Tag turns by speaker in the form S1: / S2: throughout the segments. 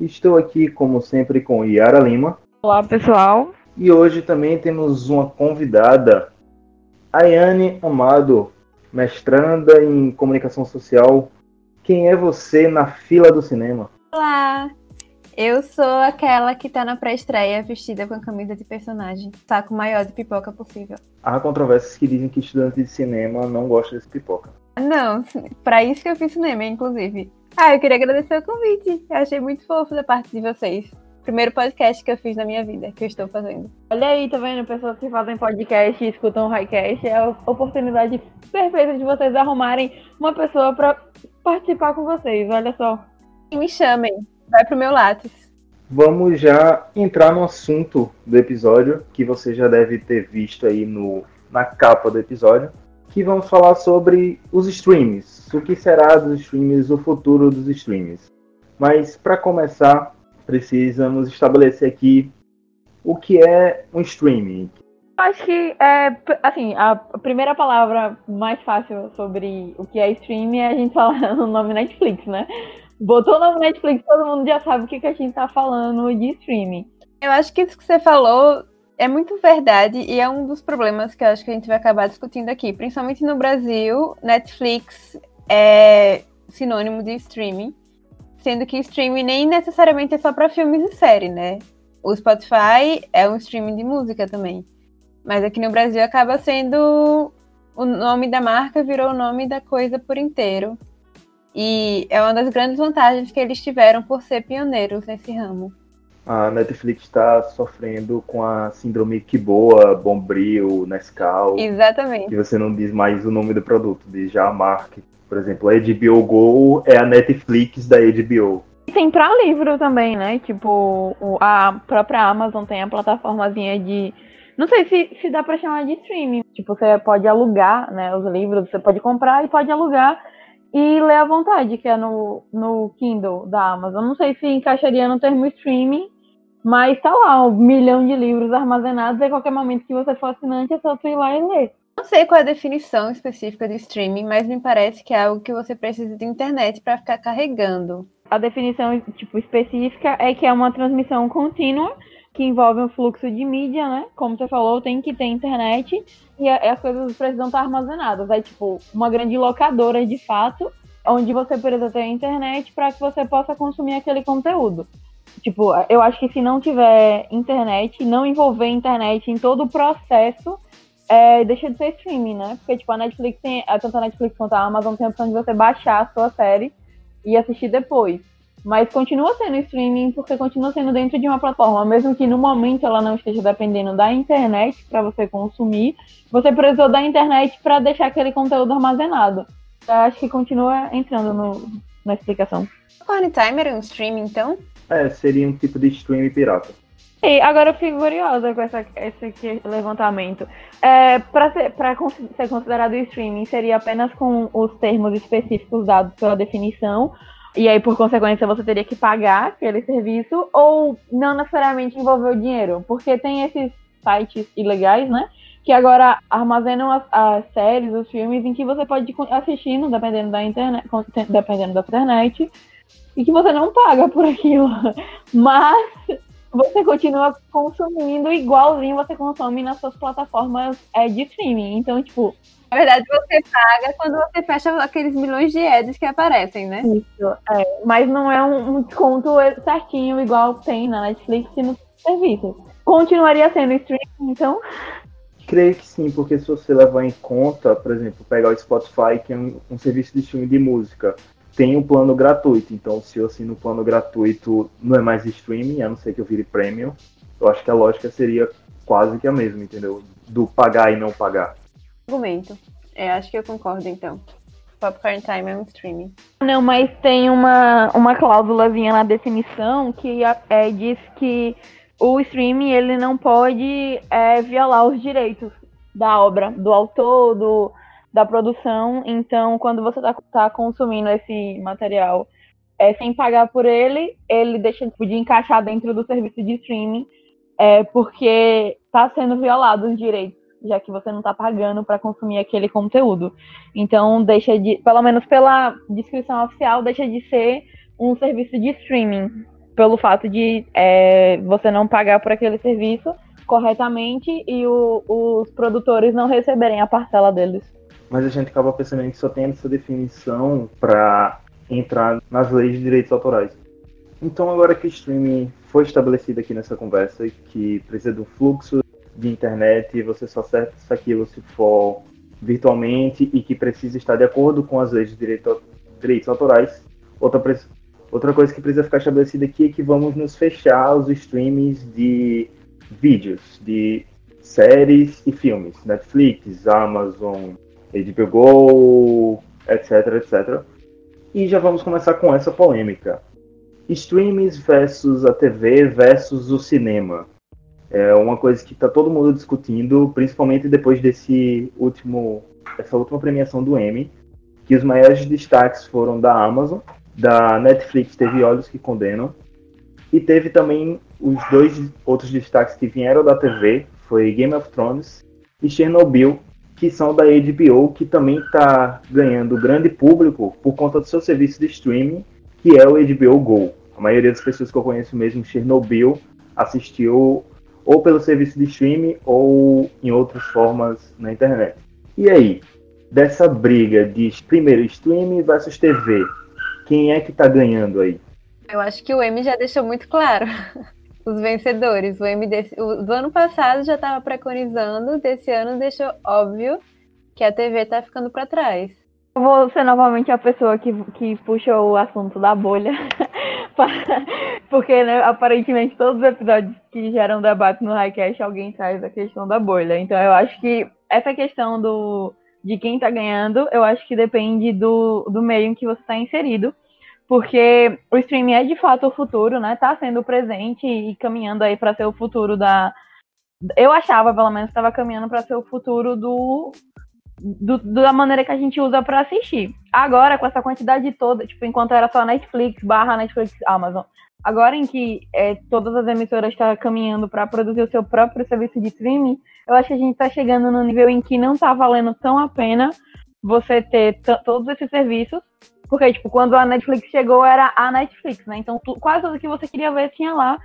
S1: estou aqui, como sempre, com Yara Lima.
S2: Olá, pessoal!
S1: E hoje também temos uma convidada, Ayane Amado, mestranda em comunicação social. Quem é você na fila do cinema?
S3: Olá! Eu sou aquela que tá na pré-estreia vestida com a camisa de personagem, saco maior de pipoca possível.
S1: Há controvérsias que dizem que estudante de cinema não gosta desse pipoca.
S3: Não, para isso que eu fiz cinema, inclusive. Ah, eu queria agradecer o convite. Eu achei muito fofo da parte de vocês. Primeiro podcast que eu fiz na minha vida, que eu estou fazendo.
S2: Olha aí, tá vendo? Pessoas que fazem podcast e escutam o Highcast. É a oportunidade perfeita de vocês arrumarem uma pessoa para participar com vocês. Olha só.
S3: E me chamem. Vai pro meu látis.
S1: Vamos já entrar no assunto do episódio, que você já deve ter visto aí no, na capa do episódio que vamos falar sobre os streams, o que será dos streams, o futuro dos streams. Mas para começar, precisamos estabelecer aqui o que é um streaming.
S2: Acho que é assim, a primeira palavra mais fácil sobre o que é streaming é a gente falar no nome Netflix, né? Botou o nome Netflix, todo mundo já sabe o que, que a gente tá falando de streaming.
S3: Eu acho que isso que você falou é muito verdade e é um dos problemas que eu acho que a gente vai acabar discutindo aqui. Principalmente no Brasil, Netflix é sinônimo de streaming, sendo que streaming nem necessariamente é só para filmes e série, né? O Spotify é um streaming de música também. Mas aqui no Brasil acaba sendo o nome da marca virou o nome da coisa por inteiro. E é uma das grandes vantagens que eles tiveram por ser pioneiros nesse ramo
S1: a Netflix está sofrendo com a síndrome que boa, Bombril, Nescau.
S3: Exatamente.
S1: Que você não diz mais o nome do produto, diz já a marca. Por exemplo, a HBO Go é a Netflix da HBO.
S2: Tem para livro também, né? Tipo, a própria Amazon tem a plataformazinha de. Não sei se, se dá para chamar de streaming. Tipo, você pode alugar né, os livros, você pode comprar e pode alugar e ler à vontade, que é no, no Kindle da Amazon. Não sei se encaixaria no termo streaming, mas tá lá, um milhão de livros armazenados, e a qualquer momento que você for assinante, é só tu ir lá e ler.
S3: Não sei qual é a definição específica de streaming, mas me parece que é algo que você precisa de internet para ficar carregando.
S2: A definição tipo específica é que é uma transmissão contínua que envolve um fluxo de mídia, né? Como você falou, tem que ter internet e as coisas precisam estar armazenadas. É tipo uma grande locadora de fato, onde você precisa ter internet para que você possa consumir aquele conteúdo. Tipo, eu acho que se não tiver internet, não envolver internet em todo o processo, é, deixa de ser streaming, né? Porque, tipo, a Netflix tem, tanto a Netflix quanto a Amazon tem a opção de você baixar a sua série e assistir depois. Mas continua sendo streaming porque continua sendo dentro de uma plataforma, mesmo que no momento ela não esteja dependendo da internet para você consumir, você precisou da internet para deixar aquele conteúdo armazenado. Eu acho que continua entrando no, na explicação.
S3: O Timer é um streaming, então?
S1: É, seria um tipo de stream pirata.
S2: E agora eu fico curiosa com essa, esse levantamento. É, Para ser, ser considerado streaming, seria apenas com os termos específicos dados pela definição, e aí, por consequência, você teria que pagar aquele serviço, ou não necessariamente envolver o dinheiro? Porque tem esses sites ilegais, né? Que agora armazenam as, as séries, os filmes, em que você pode ir assistindo, dependendo da internet, dependendo da internet, e que você não paga por aquilo. Mas você continua consumindo igualzinho você consome nas suas plataformas é, de streaming. Então, tipo.
S3: Na verdade, você paga quando você fecha aqueles milhões de ads que aparecem, né?
S2: Isso, é. Mas não é um, um desconto certinho, igual tem na Netflix e no serviço. Continuaria sendo streaming, então?
S1: Creio que sim, porque se você levar em conta, por exemplo, pegar o Spotify, que é um, um serviço de streaming de música, tem um plano gratuito. Então, se eu assino o plano gratuito, não é mais streaming, a não ser que eu vire premium. Eu acho que a lógica seria quase que a mesma, entendeu? Do pagar e não pagar.
S3: Argumento. É, acho que eu concordo, então. Popcorn Time é um streaming.
S2: Não, mas tem uma, uma cláusulazinha na definição que é, diz que o streaming ele não pode é, violar os direitos da obra, do autor, do, da produção. Então, quando você está tá consumindo esse material é, sem pagar por ele, ele deixa de encaixar dentro do serviço de streaming, é, porque está sendo violado os direitos, já que você não está pagando para consumir aquele conteúdo. Então, deixa de, pelo menos pela descrição oficial, deixa de ser um serviço de streaming, pelo fato de é, você não pagar por aquele serviço corretamente e o, os produtores não receberem a parcela deles.
S1: Mas a gente acaba percebendo que só tem essa definição para entrar nas leis de direitos autorais. Então, agora que o streaming foi estabelecido aqui nessa conversa, que precisa do fluxo de internet e você só acessa aquilo se for virtualmente e que precisa estar de acordo com as leis de direito, direitos autorais, outra, outra coisa que precisa ficar estabelecida aqui é que vamos nos fechar os streamings de vídeos, de séries e filmes, Netflix, Amazon, HBO Go, etc, etc e já vamos começar com essa polêmica. Streams versus a TV versus o cinema. É uma coisa que está todo mundo discutindo, principalmente depois desse último, essa última premiação do Emmy, que os maiores destaques foram da Amazon, da Netflix teve Olhos que Condenam, e teve também os dois outros destaques que vieram da TV, foi Game of Thrones e Chernobyl, que são da HBO, que também está ganhando grande público por conta do seu serviço de streaming, que é o HBO Go. A maioria das pessoas que eu conheço mesmo, Chernobyl, assistiu ou pelo serviço de streaming ou em outras formas na internet. E aí, dessa briga de primeiro streaming versus TV, quem é que está ganhando aí?
S3: Eu acho que o M já deixou muito claro os vencedores. O MD o, do ano passado já estava preconizando, desse ano deixou óbvio que a TV está ficando para trás.
S2: Eu vou ser novamente a pessoa que, que puxa o assunto da bolha, porque né, aparentemente todos os episódios que geram debate no Highcast alguém traz a questão da bolha. Então eu acho que essa questão do, de quem está ganhando, eu acho que depende do, do meio em que você está inserido porque o streaming é de fato o futuro, né? Tá sendo presente e caminhando aí para ser o futuro da. Eu achava, pelo menos, estava caminhando para ser o futuro do, do, da maneira que a gente usa para assistir. Agora, com essa quantidade toda, tipo, enquanto era só Netflix, barra Netflix, Amazon, agora em que é, todas as emissoras estão tá caminhando para produzir o seu próprio serviço de streaming, eu acho que a gente está chegando no nível em que não está valendo tão a pena você ter todos esses serviços porque, tipo, quando a Netflix chegou, era a Netflix, né? Então, tu, quase tudo que você queria ver tinha lá.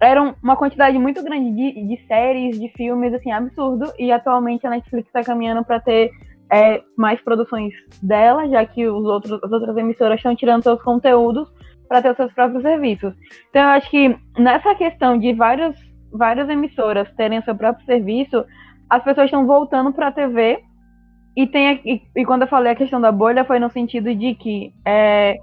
S2: Era uma quantidade muito grande de, de séries, de filmes, assim, absurdo. E atualmente a Netflix está caminhando para ter é, mais produções dela, já que os outros, as outras emissoras estão tirando seus conteúdos para ter os seus próprios serviços. Então, eu acho que nessa questão de várias, várias emissoras terem seu próprio serviço, as pessoas estão voltando para a TV e, tem, e, e, quando eu falei a questão da bolha, foi no sentido de que é,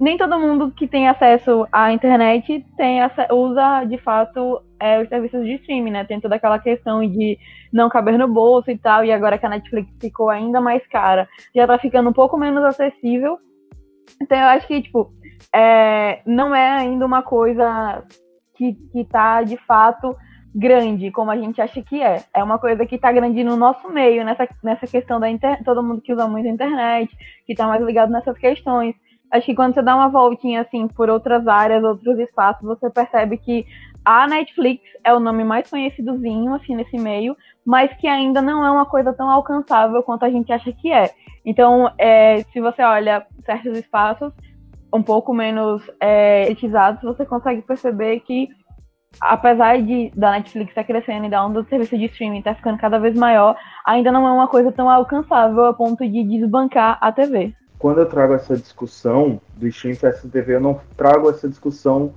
S2: nem todo mundo que tem acesso à internet tem usa de fato é, os serviços de streaming, né? Tem toda aquela questão de não caber no bolso e tal, e agora que a Netflix ficou ainda mais cara, já tá ficando um pouco menos acessível. Então eu acho que, tipo, é, não é ainda uma coisa que, que tá de fato grande como a gente acha que é. É uma coisa que está grande no nosso meio, nessa, nessa questão da internet, todo mundo que usa muito a internet, que está mais ligado nessas questões. Acho que quando você dá uma voltinha assim por outras áreas, outros espaços, você percebe que a Netflix é o nome mais conhecidozinho assim nesse meio, mas que ainda não é uma coisa tão alcançável quanto a gente acha que é. Então, é, se você olha certos espaços um pouco menos é, elitizados, você consegue perceber que apesar de da Netflix estar tá crescendo e da onda do serviço de streaming estar tá ficando cada vez maior, ainda não é uma coisa tão alcançável a ponto de desbancar a TV.
S1: Quando eu trago essa discussão do streaming versus TV, eu não trago essa discussão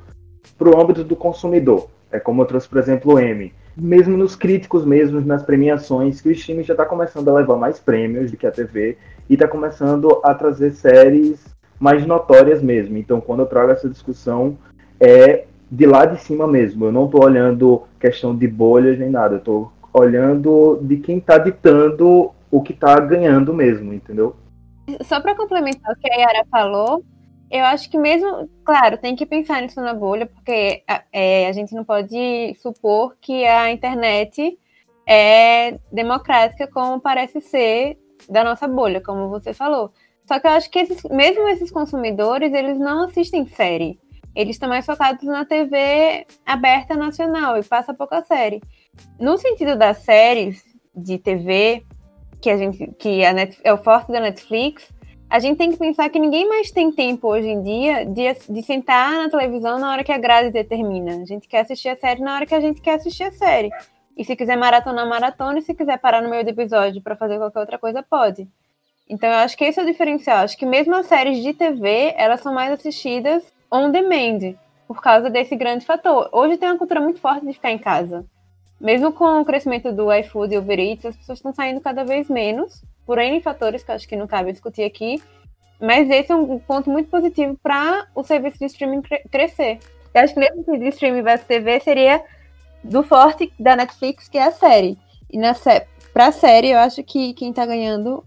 S1: para o âmbito do consumidor. É como eu trouxe, por exemplo, o M. Mesmo nos críticos, mesmo nas premiações, que o streaming já está começando a levar mais prêmios do que a TV e está começando a trazer séries mais notórias mesmo. Então, quando eu trago essa discussão, é de lá de cima mesmo. Eu não estou olhando questão de bolhas nem nada. Eu estou olhando de quem está ditando o que está ganhando mesmo, entendeu?
S3: Só para complementar o que a Yara falou, eu acho que mesmo, claro, tem que pensar nisso na bolha, porque é, a gente não pode supor que a internet é democrática como parece ser da nossa bolha, como você falou. Só que eu acho que esses, mesmo esses consumidores, eles não assistem série. Eles estão mais focados na TV aberta nacional e passa pouca série. No sentido das séries de TV, que a gente que a é o forte da Netflix, a gente tem que pensar que ninguém mais tem tempo hoje em dia de, de sentar na televisão na hora que a grade determina. A gente quer assistir a série na hora que a gente quer assistir a série. E se quiser maratona, maratona, e se quiser parar no meio do episódio para fazer qualquer outra coisa, pode. Então eu acho que esse é o diferencial. Acho que mesmo as séries de TV, elas são mais assistidas on demand, por causa desse grande fator. Hoje tem uma cultura muito forte de ficar em casa. Mesmo com o crescimento do iFood e Uber Eats, as pessoas estão saindo cada vez menos por N fatores que acho que não cabe discutir aqui. Mas esse é um ponto muito positivo para o serviço de streaming cre crescer. Eu acho que nesse de streaming versus TV seria do forte da Netflix, que é a série. E na sé pra série, eu acho que quem tá ganhando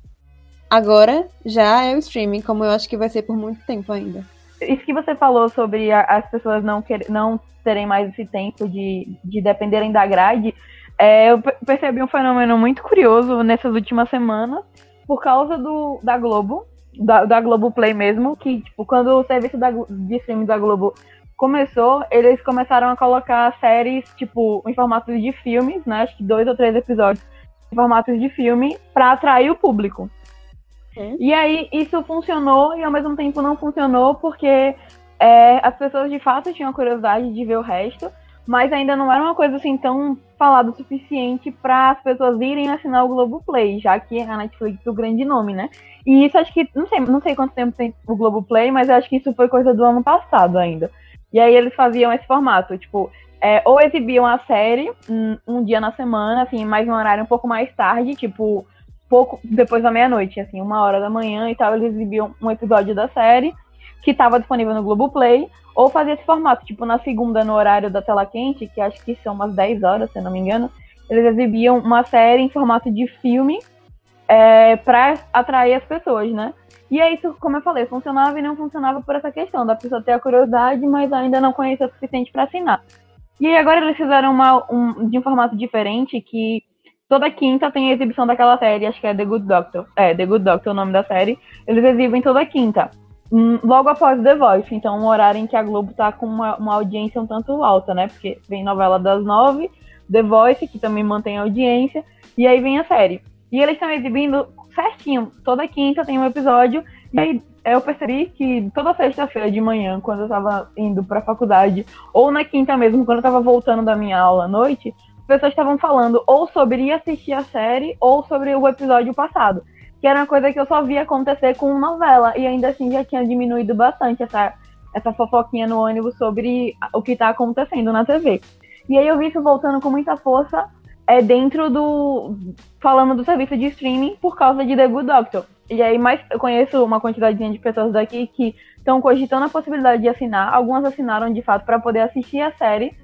S3: agora já é o streaming, como eu acho que vai ser por muito tempo ainda.
S2: Isso que você falou sobre a, as pessoas não, quer, não terem mais esse tempo de, de dependerem da grade, é, eu percebi um fenômeno muito curioso nessas últimas semanas, por causa do, da Globo, da, da Globo Play mesmo, que, tipo, quando o serviço da, de streaming da Globo começou, eles começaram a colocar séries, tipo, em formatos de filmes, né? Acho que dois ou três episódios em formatos de filme, para atrair o público. E aí, isso funcionou e ao mesmo tempo não funcionou, porque é, as pessoas de fato tinham curiosidade de ver o resto mas ainda não era uma coisa assim tão falada o suficiente para as pessoas irem assinar o Globoplay, já que a Netflix é o grande nome, né? E isso acho que, não sei, não sei quanto tempo tem o Globoplay, mas acho que isso foi coisa do ano passado ainda. E aí eles faziam esse formato, tipo, é, ou exibiam a série um, um, dia na semana, assim, mais um horário um pouco mais tarde, tipo, pouco depois da meia-noite, assim, uma hora da manhã e tal, eles exibiam um episódio da série que estava disponível no Globoplay, ou fazer esse formato, tipo na segunda, no horário da tela quente, que acho que são umas 10 horas, se não me engano, eles exibiam uma série em formato de filme é, para atrair as pessoas, né? E aí, isso, como eu falei, funcionava e não funcionava por essa questão da pessoa ter a curiosidade, mas ainda não conhecer o suficiente para assinar. E agora eles fizeram uma, um, de um formato diferente que toda quinta tem a exibição daquela série, acho que é The Good Doctor. É, The Good Doctor é o nome da série. Eles exibem toda quinta. Hum, logo após The Voice, então um horário em que a Globo tá com uma, uma audiência um tanto alta, né? Porque vem novela das nove, The Voice, que também mantém audiência, e aí vem a série. E eles estão exibindo certinho, toda quinta tem um episódio, e aí eu percebi que toda sexta-feira de manhã, quando eu tava indo pra faculdade, ou na quinta mesmo, quando eu tava voltando da minha aula à noite, pessoas estavam falando ou sobre ir assistir a série ou sobre o episódio passado que era uma coisa que eu só via acontecer com novela, e ainda assim já tinha diminuído bastante essa, essa fofoquinha no ônibus sobre o que está acontecendo na TV. E aí eu vi isso voltando com muita força é, dentro do. falando do serviço de streaming por causa de The Good Doctor. E aí, mais eu conheço uma quantidade de pessoas daqui que estão cogitando a possibilidade de assinar. Algumas assinaram de fato para poder assistir a série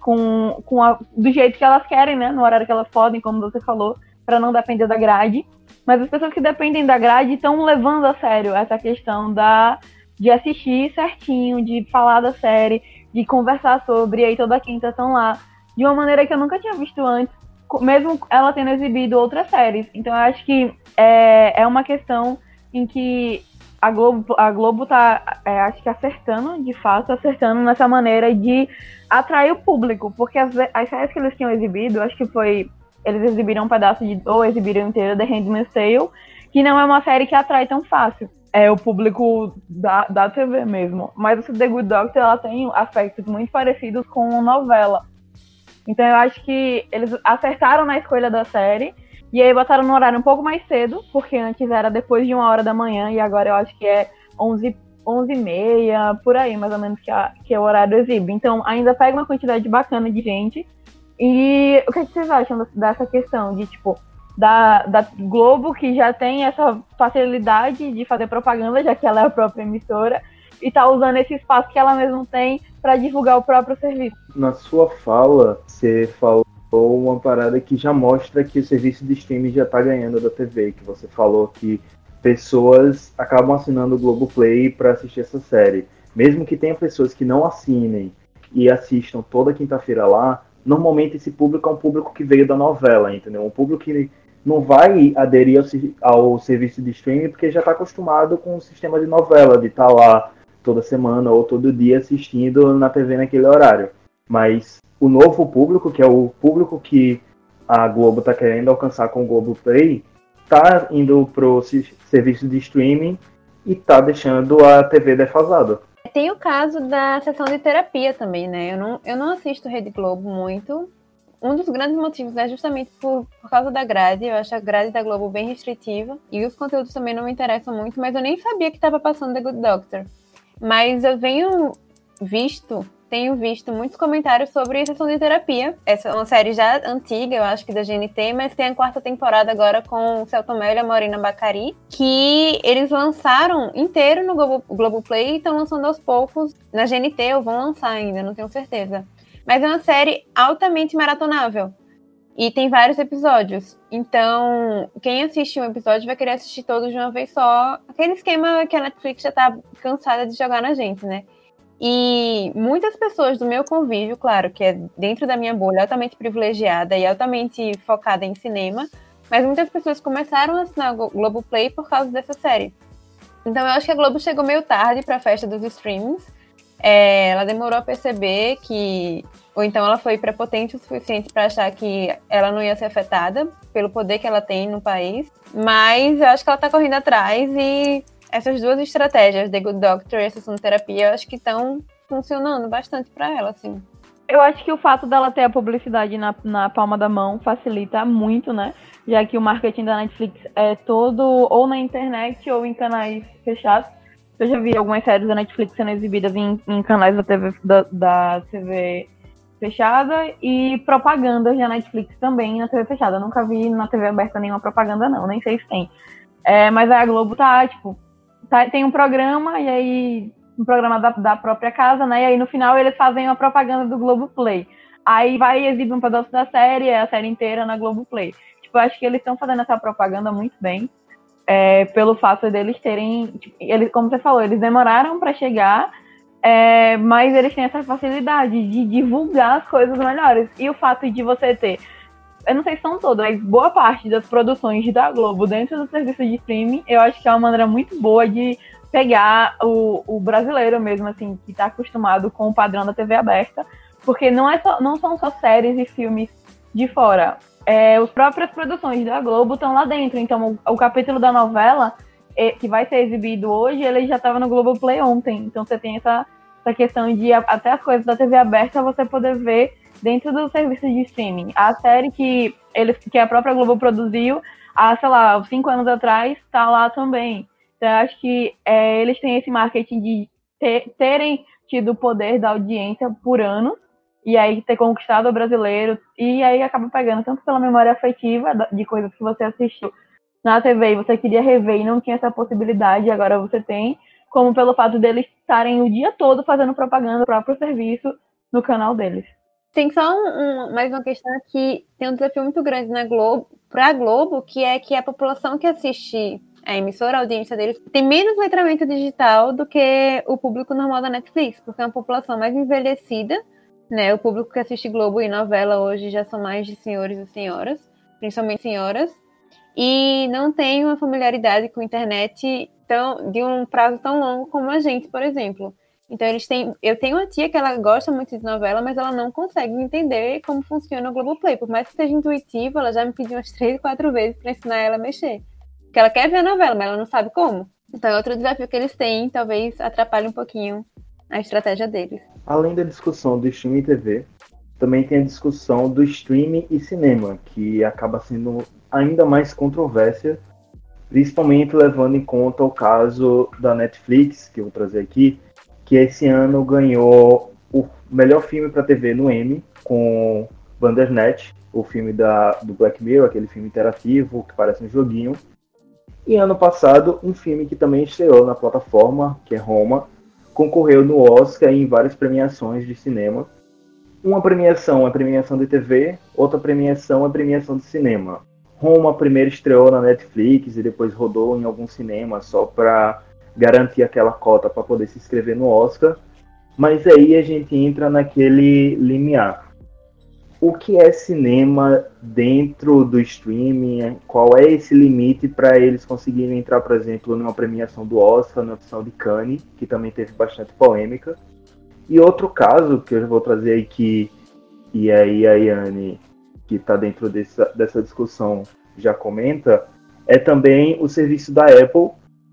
S2: com, com a, do jeito que elas querem, né? No horário que elas podem, como você falou, para não depender da grade. Mas as pessoas que dependem da grade estão levando a sério essa questão da de assistir certinho, de falar da série, de conversar sobre, aí toda quinta estão lá, de uma maneira que eu nunca tinha visto antes, mesmo ela tendo exibido outras séries. Então eu acho que é, é uma questão em que a Globo, a Globo tá, é, acho que acertando, de fato, acertando nessa maneira de atrair o público, porque as, as séries que eles tinham exibido, acho que foi eles exibiram um pedaço de. ou exibiram inteiro The Handmaid's Tale, que não é uma série que atrai tão fácil. É o público da, da TV mesmo. Mas o The Good Doctor ela tem aspectos muito parecidos com novela. Então eu acho que eles acertaram na escolha da série. E aí botaram no horário um pouco mais cedo, porque antes era depois de uma hora da manhã, e agora eu acho que é 11, 11 e meia, por aí mais ou menos que, a, que o horário exibe. Então ainda pega uma quantidade bacana de gente e o que vocês acham dessa questão de, tipo, da, da Globo, que já tem essa facilidade de fazer propaganda, já que ela é a própria emissora, e tá usando esse espaço que ela mesma tem para divulgar o próprio serviço?
S1: Na sua fala, você falou uma parada que já mostra que o serviço de streaming já tá ganhando da TV, que você falou que pessoas acabam assinando o Globoplay para assistir essa série. Mesmo que tenha pessoas que não assinem e assistam toda quinta-feira lá, normalmente esse público é um público que veio da novela, entendeu? Um público que não vai aderir ao, ao serviço de streaming porque já está acostumado com o sistema de novela, de estar tá lá toda semana ou todo dia assistindo na TV naquele horário. Mas o novo público, que é o público que a Globo está querendo alcançar com o Globo Play, está indo pro serviço de streaming e está deixando a TV defasada.
S3: Tem o caso da sessão de terapia também, né? Eu não, eu não assisto Rede Globo muito. Um dos grandes motivos é justamente por, por causa da grade. Eu acho a grade da Globo bem restritiva. E os conteúdos também não me interessam muito, mas eu nem sabia que estava passando The Good Doctor. Mas eu venho visto tenho visto muitos comentários sobre sessão de terapia. Essa é uma série já antiga, eu acho que da GNT, mas tem a quarta temporada agora com o Celton e a Morena Bacari, que eles lançaram inteiro no Globo, Globoplay e estão lançando aos poucos na GNT, ou vão lançar ainda, não tenho certeza. Mas é uma série altamente maratonável. E tem vários episódios. Então, quem assiste um episódio vai querer assistir todos de uma vez só. Aquele esquema que a Netflix já tá cansada de jogar na gente, né? E muitas pessoas do meu convívio, claro, que é dentro da minha bolha altamente privilegiada e altamente focada em cinema, mas muitas pessoas começaram a assinar o Globoplay por causa dessa série. Então eu acho que a Globo chegou meio tarde para a festa dos streamings. É, ela demorou a perceber que. Ou então ela foi prepotente o suficiente para achar que ela não ia ser afetada pelo poder que ela tem no país. Mas eu acho que ela está correndo atrás e essas duas estratégias, The Good Doctor e a sessão de terapia, acho que estão funcionando bastante para ela, assim.
S2: Eu acho que o fato dela ter a publicidade na, na palma da mão facilita muito, né? Já que o marketing da Netflix é todo ou na internet ou em canais fechados. Eu já vi algumas séries da Netflix sendo exibidas em, em canais da TV, da, da TV fechada e propagandas da Netflix também na TV fechada. Eu nunca vi na TV aberta nenhuma propaganda, não, nem sei se tem. É, mas a Globo tá, tipo, tá, tem um programa, e aí. Um programa da, da própria casa, né? E aí no final eles fazem uma propaganda do Globoplay. Aí vai exibir um pedaço da série, a série inteira na Globoplay. Tipo, acho que eles estão fazendo essa propaganda muito bem. É, pelo fato deles terem. Tipo, eles, como você falou, eles demoraram para chegar, é, mas eles têm essa facilidade de divulgar as coisas melhores. E o fato de você ter eu não sei se são todas, mas boa parte das produções da Globo dentro do serviço de streaming, eu acho que é uma maneira muito boa de pegar o, o brasileiro mesmo, assim, que está acostumado com o padrão da TV aberta, porque não, é só, não são só séries e filmes de fora. É, as próprias produções da Globo estão lá dentro. Então, o, o capítulo da novela, é, que vai ser exibido hoje, ele já estava no Globo Play ontem. Então, você tem essa, essa questão de até as coisas da TV aberta você poder ver dentro do serviço de streaming. A série que, eles, que a própria Globo produziu há, sei lá, cinco anos atrás, está lá também. Então, eu acho que é, eles têm esse marketing de ter, terem tido o poder da audiência por anos, e aí ter conquistado o brasileiro, e aí acaba pegando tanto pela memória afetiva de coisas que você assistiu na TV e você queria rever e não tinha essa possibilidade, agora você tem, como pelo fato deles estarem o dia todo fazendo propaganda do próprio serviço no canal deles.
S3: Tem só um, mais uma questão que tem um desafio muito grande na Globo, para a Globo, que é que a população que assiste a emissora, a audiência deles, tem menos letramento digital do que o público normal da Netflix, porque é uma população mais envelhecida, né? O público que assiste Globo e novela hoje já são mais de senhores e senhoras, principalmente senhoras, e não tem uma familiaridade com a internet tão, de um prazo tão longo como a gente, por exemplo. Então eles têm. Eu tenho uma tia que ela gosta muito de novela, mas ela não consegue entender como funciona o Globoplay. Por mais que seja intuitivo, ela já me pediu umas três, quatro vezes para ensinar ela a mexer. Porque ela quer ver a novela, mas ela não sabe como. Então é outro desafio que eles têm, talvez atrapalhe um pouquinho a estratégia deles.
S1: Além da discussão do streaming TV, também tem a discussão do streaming e cinema, que acaba sendo ainda mais controvérsia, principalmente levando em conta o caso da Netflix, que eu vou trazer aqui, que esse ano ganhou o melhor filme para TV no Emmy, com Bandersnatch, o filme da, do Black Mirror, aquele filme interativo que parece um joguinho. E ano passado, um filme que também estreou na plataforma, que é Roma, concorreu no Oscar em várias premiações de cinema. Uma premiação é premiação de TV, outra premiação é premiação de cinema. Roma primeiro estreou na Netflix e depois rodou em algum cinema só para garantir aquela cota para poder se inscrever no Oscar. Mas aí a gente entra naquele limiar. O que é cinema dentro do streaming? Qual é esse limite para eles conseguirem entrar, por exemplo, numa premiação do Oscar, na opção de Cannes, que também teve bastante polêmica? E outro caso que eu vou trazer aí que e aí a Yane que está dentro dessa, dessa discussão já comenta, é também o serviço da Apple,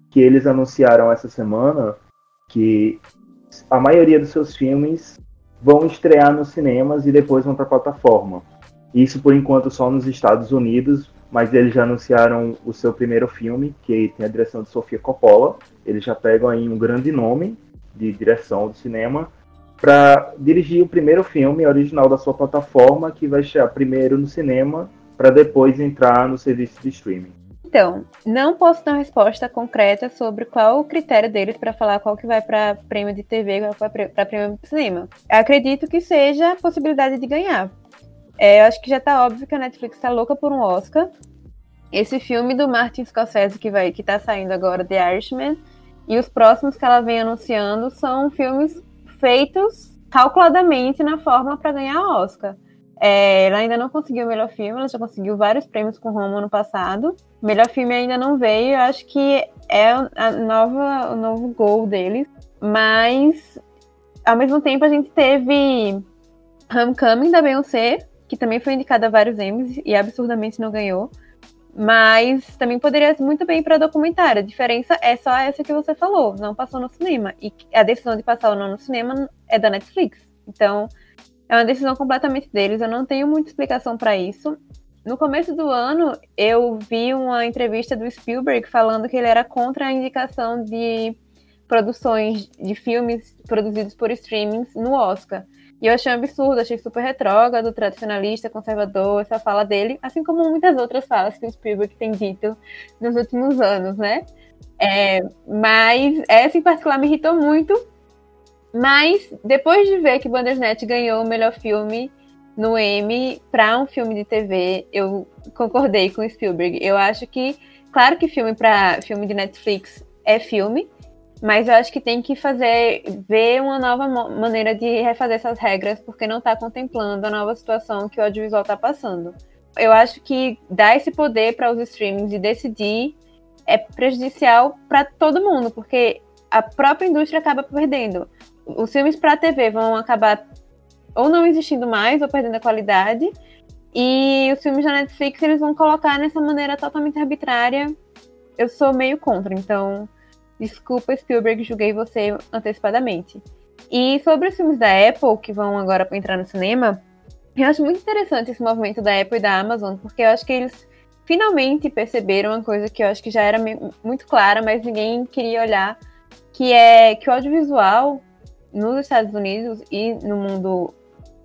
S1: que eles anunciaram essa semana que a maioria dos seus filmes vão estrear nos cinemas e depois vão para plataforma. Isso por enquanto só nos Estados Unidos, mas eles já anunciaram o seu primeiro filme, que tem a direção de Sofia Coppola. Eles já pegam aí um grande nome de direção do cinema para dirigir o primeiro filme original da sua plataforma, que vai chegar primeiro no cinema, para depois entrar no serviço de streaming.
S3: Então, não posso dar uma resposta concreta sobre qual o critério deles para falar qual que vai para prêmio de TV e qual para prêmio de cinema. Acredito que seja a possibilidade de ganhar. É, eu acho que já está óbvio que a Netflix está louca por um Oscar. Esse filme do Martin Scorsese que vai que tá saindo agora, The Irishman, e os próximos que ela vem anunciando são filmes feitos calculadamente na forma para ganhar Oscar. É, ela ainda não conseguiu o melhor filme, ela já conseguiu vários prêmios com Roma no passado. Melhor filme ainda não veio, eu acho que é a nova, o novo gol deles. Mas, ao mesmo tempo, a gente teve Homecoming da Beyoncé, que também foi indicada a vários Emmys e absurdamente não ganhou. Mas também poderia muito bem para documentário. A diferença é só essa que você falou, não passou no cinema. E a decisão de passar ou não no cinema é da Netflix. Então, é uma decisão completamente deles. Eu não tenho muita explicação para isso. No começo do ano, eu vi uma entrevista do Spielberg falando que ele era contra a indicação de produções de filmes produzidos por streamings no Oscar. E eu achei um absurdo, achei super retrógrado, tradicionalista, conservador, essa fala dele, assim como muitas outras falas que o Spielberg tem dito nos últimos anos, né? É, mas essa em particular me irritou muito. Mas depois de ver que Bandersnatch ganhou o melhor filme no Emmy para um filme de TV, eu concordei com Spielberg. Eu acho que, claro que filme para filme de Netflix é filme, mas eu acho que tem que fazer, ver uma nova maneira de refazer essas regras, porque não está contemplando a nova situação que o audiovisual está passando. Eu acho que dar esse poder para os streamings e decidir é prejudicial para todo mundo, porque a própria indústria acaba perdendo. Os filmes para TV vão acabar ou não existindo mais, ou perdendo a qualidade, e os filmes da Netflix eles vão colocar nessa maneira totalmente arbitrária. Eu sou meio contra, então Desculpa, Spielberg, julguei você antecipadamente. E sobre os filmes da Apple, que vão agora entrar no cinema, eu acho muito interessante esse movimento da Apple e da Amazon, porque eu acho que eles finalmente perceberam uma coisa que eu acho que já era muito clara, mas ninguém queria olhar, que é que o audiovisual nos Estados Unidos e no mundo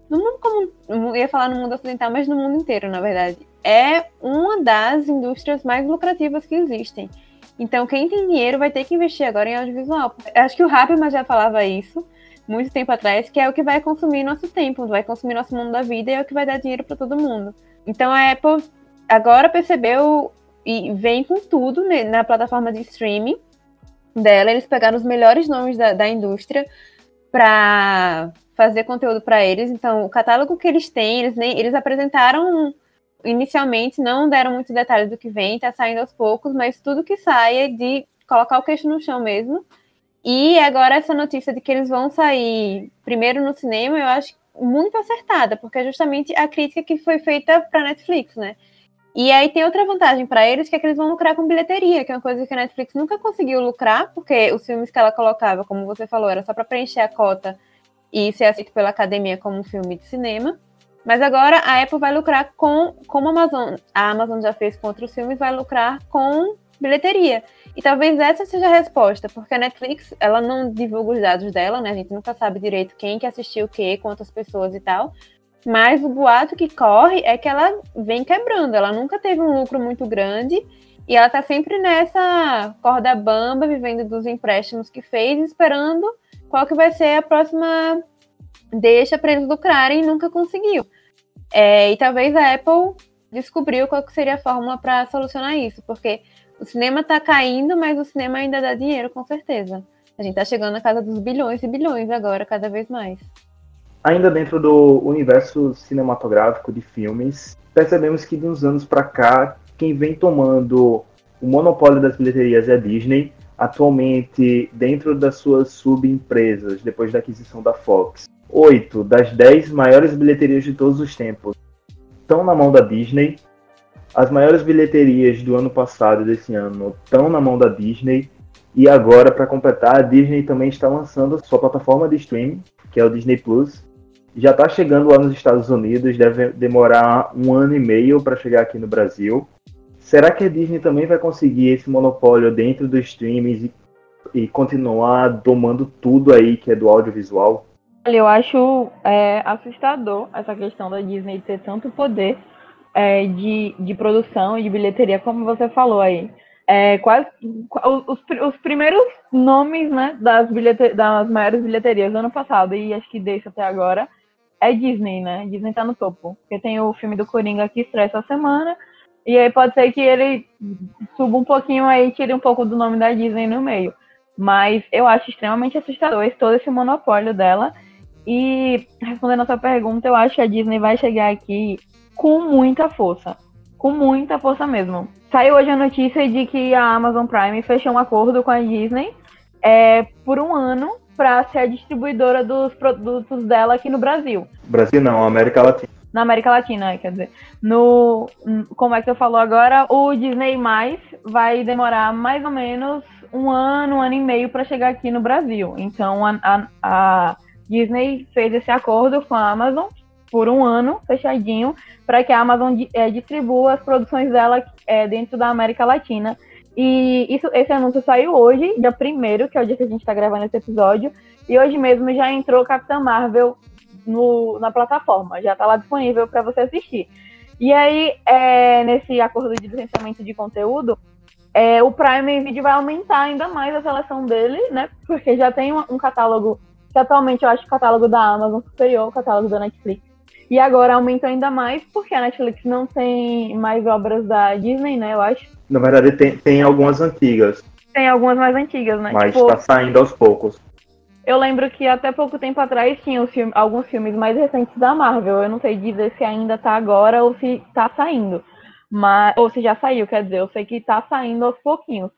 S3: no mundo como ia falar no mundo ocidental, mas no mundo inteiro, na verdade, é uma das indústrias mais lucrativas que existem. Então, quem tem dinheiro vai ter que investir agora em audiovisual. Acho que o Habermas já falava isso muito tempo atrás, que é o que vai consumir nosso tempo, vai consumir nosso mundo da vida e é o que vai dar dinheiro para todo mundo. Então, a Apple agora percebeu e vem com tudo né, na plataforma de streaming dela. Eles pegaram os melhores nomes da, da indústria para fazer conteúdo para eles. Então, o catálogo que eles têm, eles, nem, eles apresentaram inicialmente não deram muitos detalhes do que vem, tá saindo aos poucos, mas tudo que sai é de colocar o queixo no chão mesmo. E agora essa notícia de que eles vão sair primeiro no cinema, eu acho muito acertada, porque é justamente a crítica que foi feita para Netflix, né? E aí tem outra vantagem para eles, que é que eles vão lucrar com bilheteria, que é uma coisa que a Netflix nunca conseguiu lucrar, porque os filmes que ela colocava, como você falou, era só para preencher a cota e ser aceito pela academia como um filme de cinema. Mas agora a Apple vai lucrar com, como a Amazon, a Amazon já fez com outros filmes, vai lucrar com bilheteria. E talvez essa seja a resposta, porque a Netflix, ela não divulga os dados dela, né? A gente nunca sabe direito quem que assistiu o quê, quantas pessoas e tal. Mas o boato que corre é que ela vem quebrando, ela nunca teve um lucro muito grande e ela tá sempre nessa corda bamba, vivendo dos empréstimos que fez, esperando qual que vai ser a próxima deixa para eles lucrarem e nunca conseguiu. É, e talvez a Apple descobriu qual seria a fórmula para solucionar isso, porque o cinema está caindo, mas o cinema ainda dá dinheiro, com certeza. A gente está chegando na casa dos bilhões e bilhões agora, cada vez mais.
S1: Ainda dentro do universo cinematográfico de filmes, percebemos que de uns anos para cá, quem vem tomando o monopólio das bilheterias é a Disney, atualmente dentro das suas subempresas, depois da aquisição da Fox. Oito das dez maiores bilheterias de todos os tempos estão na mão da Disney. As maiores bilheterias do ano passado e desse ano estão na mão da Disney. E agora, para completar, a Disney também está lançando sua plataforma de streaming, que é o Disney Plus. Já está chegando lá nos Estados Unidos, deve demorar um ano e meio para chegar aqui no Brasil. Será que a Disney também vai conseguir esse monopólio dentro dos streams e, e continuar domando tudo aí que é do audiovisual?
S2: Eu acho é, assustador essa questão da Disney ter tanto poder é, de, de produção e de bilheteria, como você falou aí. É, os, os primeiros nomes né, das, bilhete, das maiores bilheterias do ano passado, e acho que desse até agora, é Disney, né? Disney tá no topo. Porque tem o filme do Coringa que estreia essa semana, e aí pode ser que ele suba um pouquinho aí e tire um pouco do nome da Disney no meio. Mas eu acho extremamente assustador todo esse monopólio dela. E respondendo a sua pergunta, eu acho que a Disney vai chegar aqui com muita força. Com muita força mesmo. Saiu hoje a notícia de que a Amazon Prime fechou um acordo com a Disney é, por um ano para ser a distribuidora dos produtos dela aqui no Brasil.
S1: Brasil não, América Latina.
S2: Na América Latina, quer dizer. No, como é que você falou agora, o Disney Mais vai demorar mais ou menos um ano, um ano e meio para chegar aqui no Brasil. Então a, a, a Disney fez esse acordo com a Amazon por um ano, fechadinho, para que a Amazon é, distribua as produções dela é, dentro da América Latina. E isso, esse anúncio saiu hoje, dia 1 que é o dia que a gente está gravando esse episódio. E hoje mesmo já entrou Capitã Marvel no, na plataforma, já está lá disponível para você assistir. E aí, é, nesse acordo de licenciamento de conteúdo, é, o Prime Video vai aumentar ainda mais a seleção dele, né? Porque já tem um, um catálogo que atualmente eu acho o catálogo da Amazon superior ao catálogo da Netflix. E agora aumenta ainda mais porque a Netflix não tem mais obras da Disney, né? Eu acho.
S1: Na verdade, tem, tem algumas antigas.
S2: Tem algumas mais antigas, né?
S1: Mas tipo, tá saindo aos poucos.
S2: Eu lembro que até pouco tempo atrás tinha filme, alguns filmes mais recentes da Marvel. Eu não sei dizer se ainda tá agora ou se tá saindo. Mas, ou se já saiu, quer dizer, eu sei que tá saindo aos pouquinhos.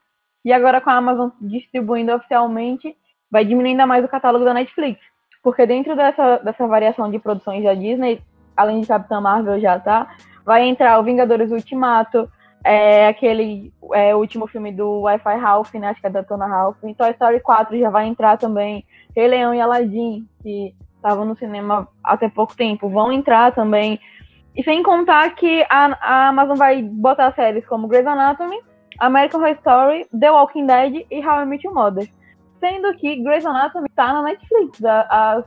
S2: E agora com a Amazon distribuindo oficialmente, vai diminuir ainda mais o catálogo da Netflix. Porque dentro dessa, dessa variação de produções da Disney, além de Capitã Marvel já tá, vai entrar o Vingadores Ultimato, é, aquele é, último filme do Wi-Fi Ralph, né? Acho que é da Tona Ralph. E Toy Story 4 já vai entrar também. Rei Leão e Aladdin, que estavam no cinema até pouco tempo, vão entrar também. E sem contar que a, a Amazon vai botar séries como Grey's Anatomy, American Horror Story, The Walking Dead e How I Met Your Mother. Sendo que Grey's Anatomy tá na Netflix. As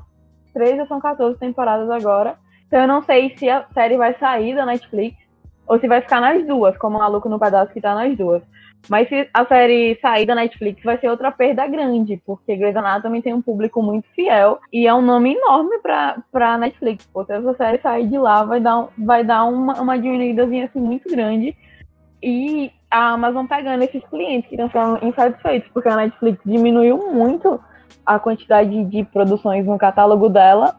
S2: 13 são 14 temporadas agora. Então eu não sei se a série vai sair da Netflix ou se vai ficar nas duas, como o Maluco no Pedaço que tá nas duas. Mas se a série sair da Netflix, vai ser outra perda grande, porque Grey's Anatomy tem um público muito fiel e é um nome enorme pra, pra Netflix. Pô, se essa série sair de lá, vai dar, vai dar uma, uma diminuídazinha assim muito grande. E a Amazon pegando esses clientes que estão ficando insatisfeitos, porque a Netflix diminuiu muito a quantidade de produções no catálogo dela,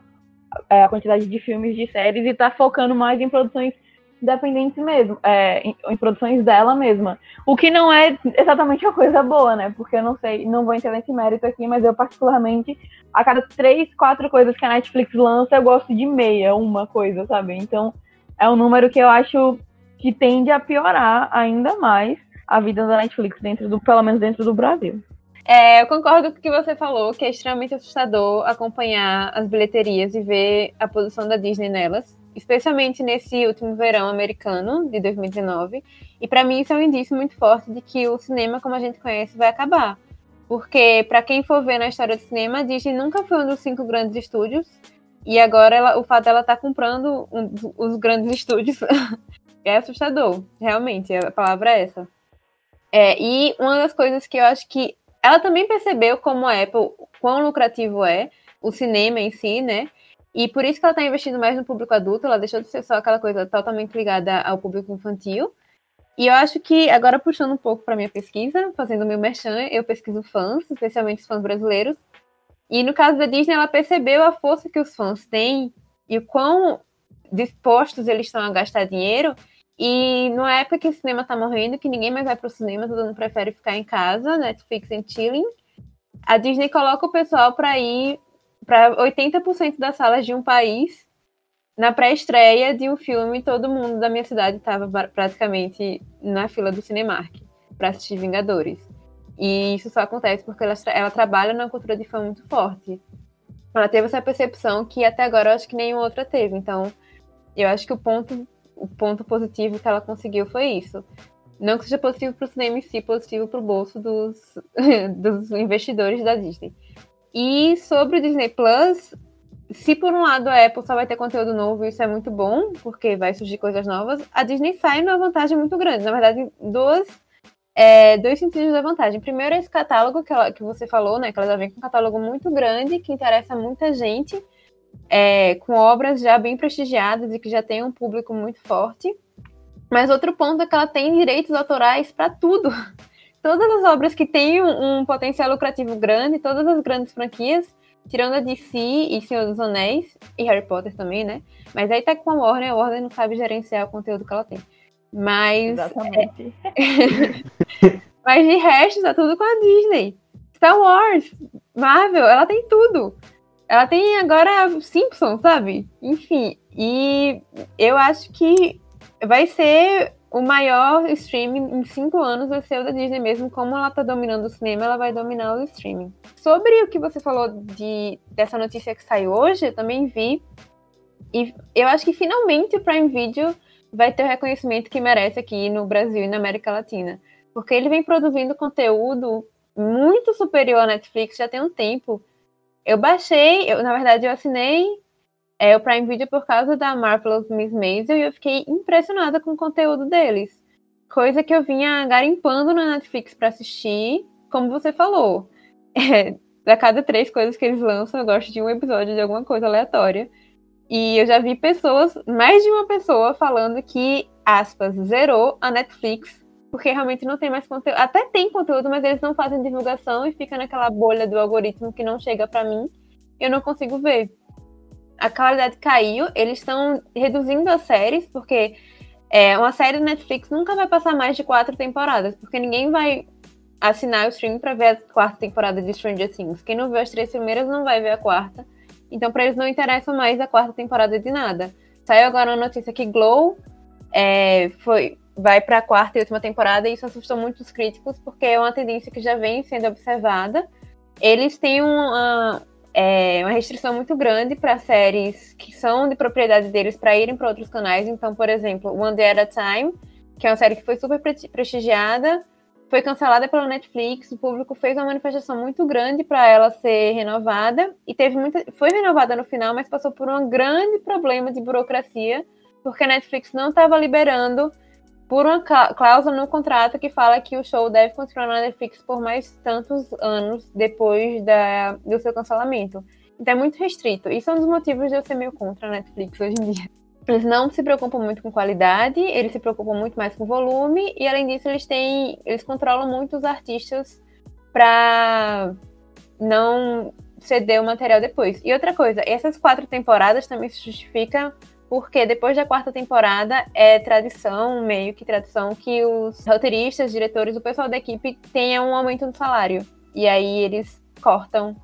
S2: é, a quantidade de filmes, de séries, e está focando mais em produções independentes mesmo, é, em, em, produções dela mesma. O que não é exatamente uma coisa boa, né? Porque eu não sei, não vou entrar nesse mérito aqui, mas eu particularmente, a cada três, quatro coisas que a Netflix lança, eu gosto de meia, uma coisa, sabe? Então, é um número que eu acho que tende a piorar ainda mais a vida da Netflix dentro do, pelo menos dentro do Brasil.
S3: É, eu concordo com o que você falou, que é extremamente assustador acompanhar as bilheterias e ver a posição da Disney nelas, especialmente nesse último verão americano de 2019. E para mim isso é um indício muito forte de que o cinema, como a gente conhece, vai acabar. Porque para quem for ver na história do cinema, a Disney nunca foi um dos cinco grandes estúdios. E agora ela, o fato dela estar tá comprando um, os grandes estúdios é assustador, realmente, a palavra é essa. É, e uma das coisas que eu acho que ela também percebeu como a Apple, quão lucrativo é o cinema em si, né? E por isso que ela está investindo mais no público adulto, ela deixou de ser só aquela coisa totalmente ligada ao público infantil. E eu acho que, agora puxando um pouco para minha pesquisa, fazendo meu merchan, eu pesquiso fãs, especialmente os fãs brasileiros. E no caso da Disney, ela percebeu a força que os fãs têm e o quão dispostos eles estão a gastar dinheiro. E numa época que o cinema tá morrendo, que ninguém mais vai pro cinema, todo mundo prefere ficar em casa, Netflix and chilling, a Disney coloca o pessoal para ir para 80% das salas de um país na pré-estreia de um filme, todo mundo da minha cidade estava praticamente na fila do Cinemark para assistir Vingadores. E isso só acontece porque ela, ela trabalha numa cultura de fã muito forte. Ela teve essa percepção que até agora eu acho que nenhuma outra teve. Então, eu acho que o ponto, o ponto positivo que ela conseguiu foi isso. Não que seja positivo para o cinema em si, positivo para o bolso dos, dos investidores da Disney. E sobre o Disney Plus, se por um lado a Apple só vai ter conteúdo novo, isso é muito bom, porque vai surgir coisas novas, a Disney sai numa vantagem muito grande. Na verdade, duas, é, dois sentidos da vantagem. Primeiro, esse catálogo que, ela, que você falou, né? Que ela já vem com um catálogo muito grande, que interessa muita gente, é, com obras já bem prestigiadas e que já tem um público muito forte. Mas outro ponto é que ela tem direitos autorais para tudo. Todas as obras que têm um, um potencial lucrativo grande, todas as grandes franquias, tirando a DC e Senhor dos Anéis, e Harry Potter também, né? Mas aí tá com a Warner, a Warner não sabe gerenciar o conteúdo que ela tem. Mas.
S2: Exatamente.
S3: É... Mas de resto, tá tudo com a Disney. Star Wars, Marvel, ela tem tudo. Ela tem agora Simpsons, sabe? Enfim. E eu acho que vai ser o maior streaming em cinco anos vai ser o da Disney mesmo. Como ela tá dominando o cinema, ela vai dominar o streaming. Sobre o que você falou de, dessa notícia que saiu hoje, eu também vi. E eu acho que finalmente o Prime Video vai ter o reconhecimento que merece aqui no Brasil e na América Latina. Porque ele vem produzindo conteúdo muito superior à Netflix já tem um tempo. Eu baixei, eu, na verdade, eu assinei é, o Prime Video por causa da Marvelous Miss Maisel e eu fiquei impressionada com o conteúdo deles. Coisa que eu vinha garimpando na Netflix para assistir, como você falou. É, a cada três coisas que eles lançam, eu gosto de um episódio de alguma coisa aleatória. E eu já vi pessoas, mais de uma pessoa, falando que, aspas, zerou a Netflix, porque realmente não tem mais conteúdo. Até tem conteúdo, mas eles não fazem divulgação e fica naquela bolha do algoritmo que não chega para mim. Eu não consigo ver a qualidade caiu, eles estão reduzindo as séries, porque é, uma série do Netflix nunca vai passar mais de quatro temporadas, porque ninguém vai assinar o stream para ver a quarta temporada de Stranger Things. Quem não viu as três primeiras não vai ver a quarta. Então, para eles não interessa mais a quarta temporada de nada. Saiu agora uma notícia que Glow é, foi, vai para a quarta e última temporada, e isso assustou muitos críticos, porque é uma tendência que já vem sendo observada. Eles têm uma, é uma restrição muito grande para séries que são de propriedade deles para irem para outros canais. Então, por exemplo, One Day at a Time, que é uma série que foi super prestigiada, foi cancelada pela Netflix. O público fez uma manifestação muito grande para ela ser renovada e teve muita, foi renovada no final, mas passou por um grande problema de burocracia, porque a Netflix não estava liberando por uma cláusula no contrato que fala que o show deve continuar na Netflix por mais tantos anos depois da, do seu cancelamento. Então é muito restrito. Isso é um dos motivos de eu ser meio contra a Netflix hoje em dia. Eles não se preocupam muito com qualidade, eles se preocupam muito mais com volume e além disso eles têm, eles controlam muito os artistas para não ceder o material depois. E outra coisa, essas quatro temporadas também se justifica porque depois da quarta temporada é tradição, meio que tradição, que os roteiristas, diretores, o pessoal da equipe tenham um aumento no salário. E aí eles cortam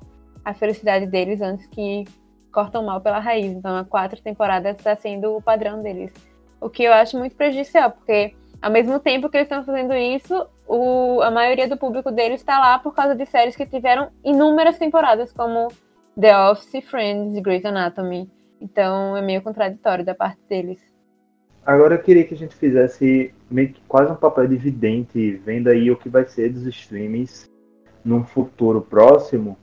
S3: a felicidade deles antes que cortam mal pela raiz. Então a quatro temporadas está sendo o padrão deles. O que eu acho muito prejudicial, porque ao mesmo tempo que eles estão fazendo isso, o, a maioria do público deles está lá por causa de séries que tiveram inúmeras temporadas, como The Office, Friends, Grey's Anatomy. Então é meio contraditório da parte deles.
S1: Agora eu queria que a gente fizesse meio que quase um papel de vidente, vendo aí o que vai ser dos streamings num futuro próximo.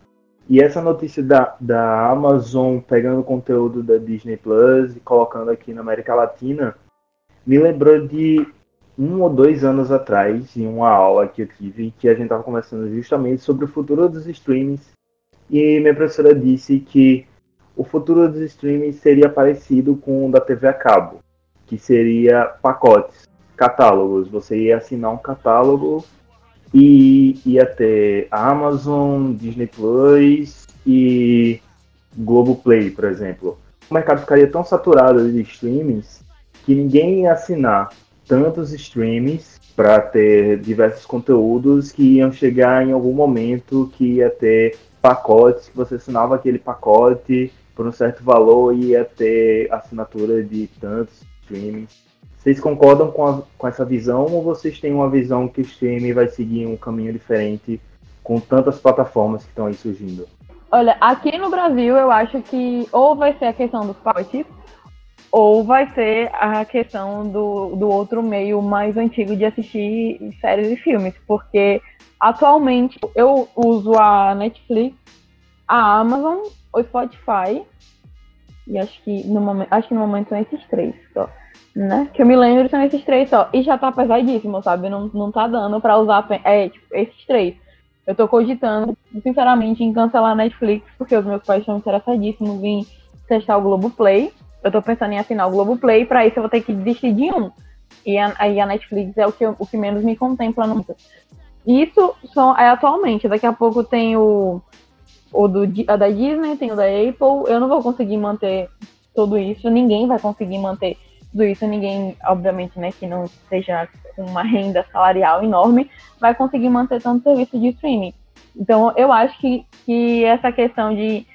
S1: E essa notícia da, da Amazon pegando conteúdo da Disney Plus e colocando aqui na América Latina me lembrou de um ou dois anos atrás, em uma aula que eu tive, que a gente estava conversando justamente sobre o futuro dos streamings. E minha professora disse que o futuro dos streaming seria parecido com o da TV a cabo, que seria pacotes, catálogos. Você ia assinar um catálogo e ia ter Amazon, Disney Plus e Globoplay, por exemplo. O mercado ficaria tão saturado de streamings que ninguém ia assinar tantos streamings para ter diversos conteúdos que iam chegar em algum momento que ia ter pacotes, que você assinava aquele pacote por um certo valor ia ter assinatura de tantos streamings. Vocês concordam com, a, com essa visão ou vocês têm uma visão que o streaming vai seguir um caminho diferente com tantas plataformas que estão aí surgindo?
S2: Olha, aqui no Brasil eu acho que ou vai ser a questão dos pacotes ou vai ser a questão do, do outro meio mais antigo de assistir séries e filmes, porque atualmente eu uso a Netflix, a Amazon, o Spotify e acho que no momento, acho que no momento são esses três só, né? Que eu me lembro são esses três só e já tá pesadíssimo, sabe? Não, não tá dando para usar é, tipo, esses três. Eu tô cogitando, sinceramente, em cancelar a Netflix, porque os meus pais estão interessadíssimos em testar o Globoplay eu tô pensando em assinar o Globoplay, para isso eu vou ter que desistir de um. E aí a, Netflix é o que, o que menos me contempla no Isso são, é atualmente. Daqui a pouco tem o, o do, a da Disney, tem o da Apple. Eu não vou conseguir manter tudo isso. Ninguém vai conseguir manter tudo isso. Ninguém, obviamente, né, que não seja com uma renda salarial enorme, vai conseguir manter tanto serviço de streaming. Então, eu acho que, que essa questão de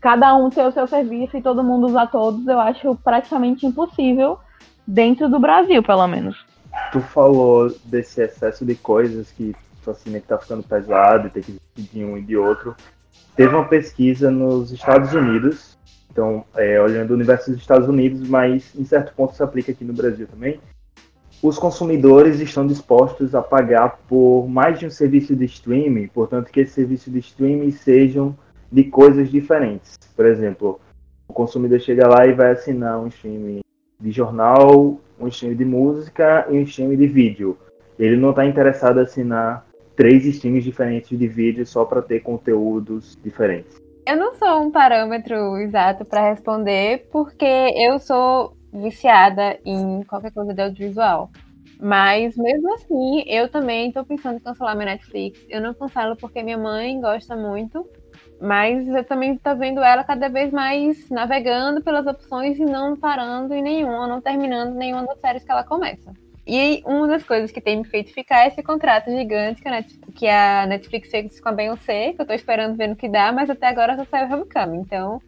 S2: cada um ter o seu serviço e todo mundo usar todos, eu acho praticamente impossível dentro do Brasil, pelo menos.
S1: Tu falou desse excesso de coisas que tu assina que tá ficando pesado e tem que decidir um e de outro. Teve uma pesquisa nos Estados Unidos, então, é, olhando o universo dos Estados Unidos, mas em certo ponto se aplica aqui no Brasil também. Os consumidores estão dispostos a pagar por mais de um serviço de streaming, portanto que esse serviço de streaming sejam de coisas diferentes. Por exemplo, o consumidor chega lá e vai assinar um stream de jornal, um stream de música e um stream de vídeo. Ele não está interessado em assinar três streams diferentes de vídeo só para ter conteúdos diferentes.
S3: Eu não sou um parâmetro exato para responder, porque eu sou viciada em qualquer coisa de audiovisual. Mas mesmo assim, eu também estou pensando em cancelar minha Netflix. Eu não cancelo porque minha mãe gosta muito mas eu também estou vendo ela cada vez mais navegando pelas opções e não parando em nenhuma, não terminando nenhuma das séries que ela começa. E uma das coisas que tem me feito ficar é esse contrato gigante que a Netflix, que a Netflix fez com a Beyoncé, que eu estou esperando ver no que dá, mas até agora só saiu Homecoming. Então,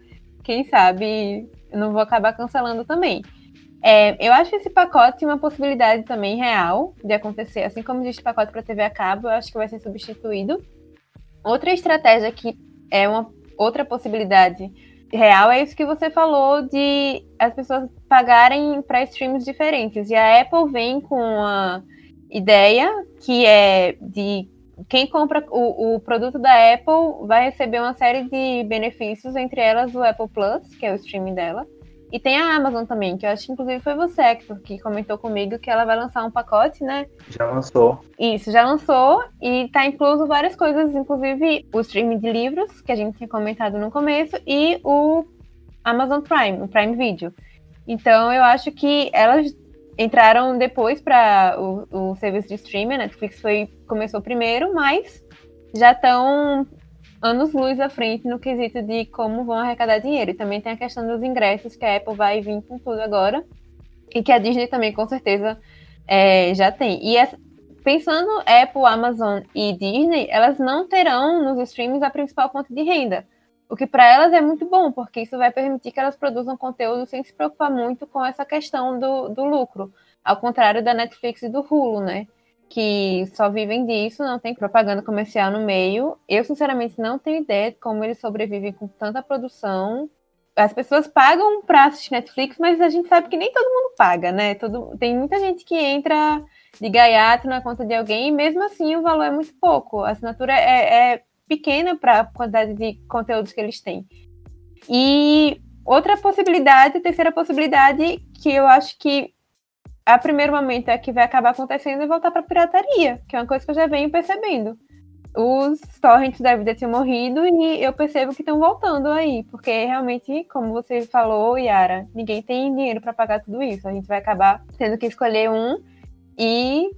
S3: quem sabe eu não vou acabar cancelando também. É, eu acho esse pacote uma possibilidade também real de acontecer. Assim como existe pacote para TV a cabo, eu acho que vai ser substituído. Outra estratégia que é uma outra possibilidade real é isso que você falou de as pessoas pagarem para streams diferentes. E a Apple vem com uma ideia que é de quem compra o, o, produto da Apple vai receber uma série de benefícios, entre elas o Apple Plus, que é o streaming dela, e tem a Amazon também, que eu acho que inclusive foi você, Hector, que comentou comigo que ela vai lançar um pacote, né?
S1: Já lançou.
S3: Isso, já lançou e tá incluso várias coisas, inclusive o streaming de livros, que a gente tinha comentado no começo, e o Amazon Prime, o Prime Video. Então eu acho que elas entraram depois para o, o serviço de streaming, a Netflix foi, começou primeiro, mas já estão anos luz à frente no quesito de como vão arrecadar dinheiro. E também tem a questão dos ingressos, que a Apple vai vir com tudo agora. E que a Disney também, com certeza, é, já tem. E é, pensando Apple, Amazon e Disney, elas não terão nos streams a principal fonte de renda. O que para elas é muito bom, porque isso vai permitir que elas produzam conteúdo sem se preocupar muito com essa questão do, do lucro. Ao contrário da Netflix e do Hulu, né? Que só vivem disso, não tem propaganda comercial no meio. Eu, sinceramente, não tenho ideia de como eles sobrevivem com tanta produção. As pessoas pagam para assistir Netflix, mas a gente sabe que nem todo mundo paga, né? Todo, tem muita gente que entra de gaiato na conta de alguém e mesmo assim o valor é muito pouco. A assinatura é, é pequena para a quantidade de conteúdos que eles têm. E outra possibilidade, terceira possibilidade, que eu acho que a primeiro momento é que vai acabar acontecendo e voltar para pirataria, que é uma coisa que eu já venho percebendo. os torrents da vida tinham morrido e eu percebo que estão voltando aí, porque realmente, como você falou, Yara, ninguém tem dinheiro para pagar tudo isso. A gente vai acabar tendo que escolher um e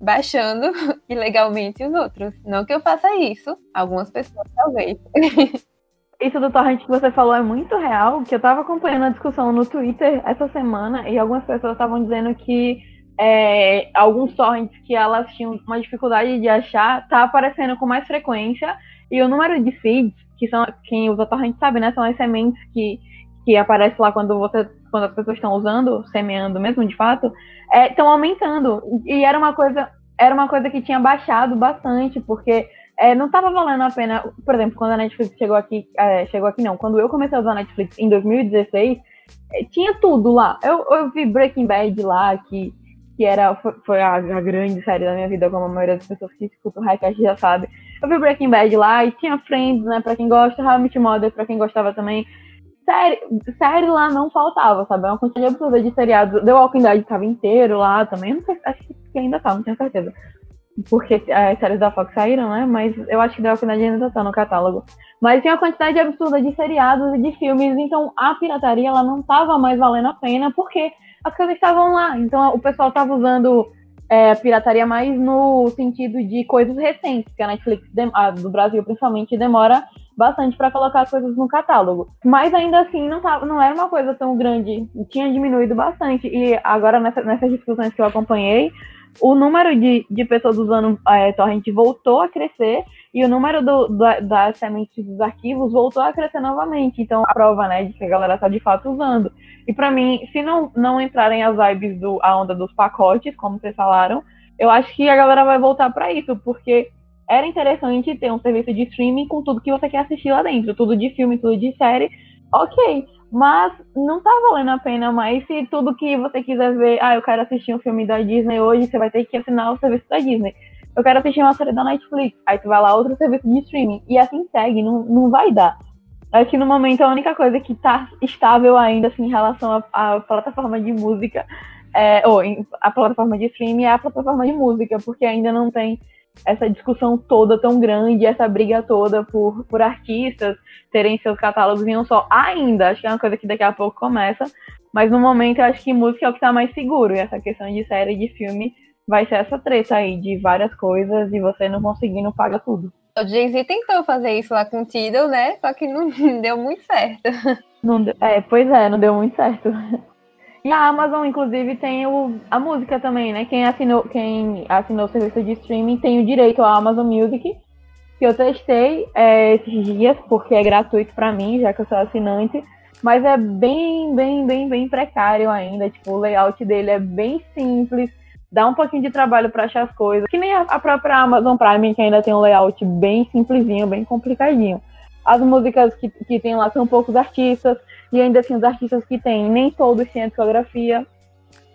S3: baixando ilegalmente os outros. Não que eu faça isso, algumas pessoas talvez.
S2: Isso do torrent que você falou é muito real, que eu tava acompanhando a discussão no Twitter essa semana e algumas pessoas estavam dizendo que é, alguns torrents que elas tinham uma dificuldade de achar tá aparecendo com mais frequência e o número de feeds, que são quem usa torrent sabe, né, são as sementes que que aparece lá quando você quando as pessoas estão usando, semeando mesmo de fato, estão é, aumentando. E era uma coisa era uma coisa que tinha baixado bastante, porque é, não estava valendo a pena. Por exemplo, quando a Netflix chegou aqui, é, chegou aqui não, quando eu comecei a usar a Netflix em 2016, é, tinha tudo lá. Eu, eu vi Breaking Bad lá, que, que era, foi, foi a, a, grande série da minha vida, como a maioria das pessoas que escutam o Highcast já sabe. Eu vi Breaking Bad lá e tinha Friends, né, pra quem gosta, How I Met Mother, pra quem gostava também. Série, série lá não faltava, sabe? É uma quantidade absurda de seriados. The Walking Dead tava inteiro lá também. Não sei, acho que ainda tá, não tenho certeza porque as séries da Fox saíram, né? Mas eu acho que The Walking Dead ainda tá no catálogo. Mas tem uma quantidade absurda de seriados e de filmes, então a pirataria ela não tava mais valendo a pena porque as coisas estavam lá. Então o pessoal tava usando é, pirataria mais no sentido de coisas recentes, que a Netflix a do Brasil principalmente demora bastante para colocar as coisas no catálogo. Mas ainda assim não, tava, não era uma coisa tão grande, tinha diminuído bastante. E agora nessa, nessas discussões que eu acompanhei, o número de, de pessoas usando é, torrent voltou a crescer e o número do, da, das sementes dos arquivos voltou a crescer novamente. Então, a prova, né, de que a galera está de fato usando. E para mim, se não, não entrarem as vibes do a onda dos pacotes, como vocês falaram, eu acho que a galera vai voltar para isso, porque era interessante ter um serviço de streaming com tudo que você quer assistir lá dentro, tudo de filme, tudo de série. Ok, mas não tá valendo a pena mais se tudo que você quiser ver, ah, eu quero assistir um filme da Disney hoje, você vai ter que assinar o serviço da Disney. Eu quero assistir uma série da Netflix, aí tu vai lá outro serviço de streaming. E assim segue, não, não vai dar. Acho que no momento a única coisa que tá estável ainda assim, em relação à plataforma de música, é, ou a plataforma de streaming é a plataforma de música, porque ainda não tem essa discussão toda tão grande, essa briga toda por, por artistas terem seus catálogos em um só. Ainda, acho que é uma coisa que daqui a pouco começa, mas no momento eu acho que música é o que está mais seguro, e essa questão de série, de filme, vai ser essa treta aí, de várias coisas, e você não conseguindo paga tudo.
S3: O Jay-Z tentou fazer isso lá com o Tidal, né? Só que não deu muito certo.
S2: Não é, pois é, não deu muito certo. E a Amazon, inclusive, tem o, a música também, né? Quem assinou, quem assinou o serviço de streaming tem o direito à Amazon Music, que eu testei é, esses dias, porque é gratuito para mim, já que eu sou assinante. Mas é bem, bem, bem, bem precário ainda. Tipo, o layout dele é bem simples, dá um pouquinho de trabalho para achar as coisas. Que nem a, própria Amazon Prime, que ainda tem um layout bem simplesinho, bem complicadinho. As músicas que, que tem lá são poucos artistas e ainda assim, os artistas que tem, nem todos têm a discografia.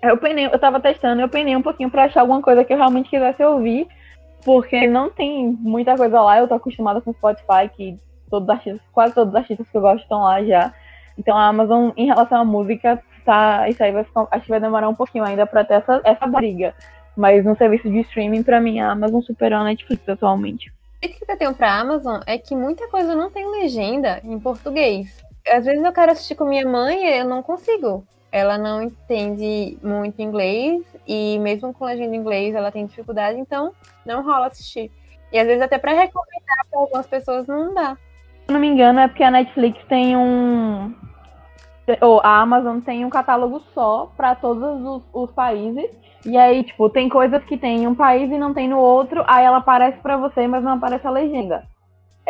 S2: Eu penei, eu tava testando, eu penei um pouquinho para achar alguma coisa que eu realmente quisesse ouvir, porque não tem muita coisa lá. Eu tô acostumada com Spotify, que todos os artistas, quase todos os artistas que eu gosto estão lá já. Então a Amazon, em relação à música, tá. Isso aí vai ficar, acho que vai demorar um pouquinho ainda pra ter essa, essa briga. Mas no serviço de streaming, pra mim, a Amazon superou a Netflix atualmente.
S3: O que eu tenho pra Amazon é que muita coisa não tem legenda em português às vezes eu quero assistir com minha mãe e eu não consigo. Ela não entende muito inglês e mesmo com legenda em inglês ela tem dificuldade, então não rola assistir. E às vezes até para recomendar para algumas pessoas não dá.
S2: Se não me engano é porque a Netflix tem um ou a Amazon tem um catálogo só para todos os, os, países. E aí, tipo, tem coisas que tem em um país e não tem no outro, aí ela aparece para você, mas não aparece a legenda.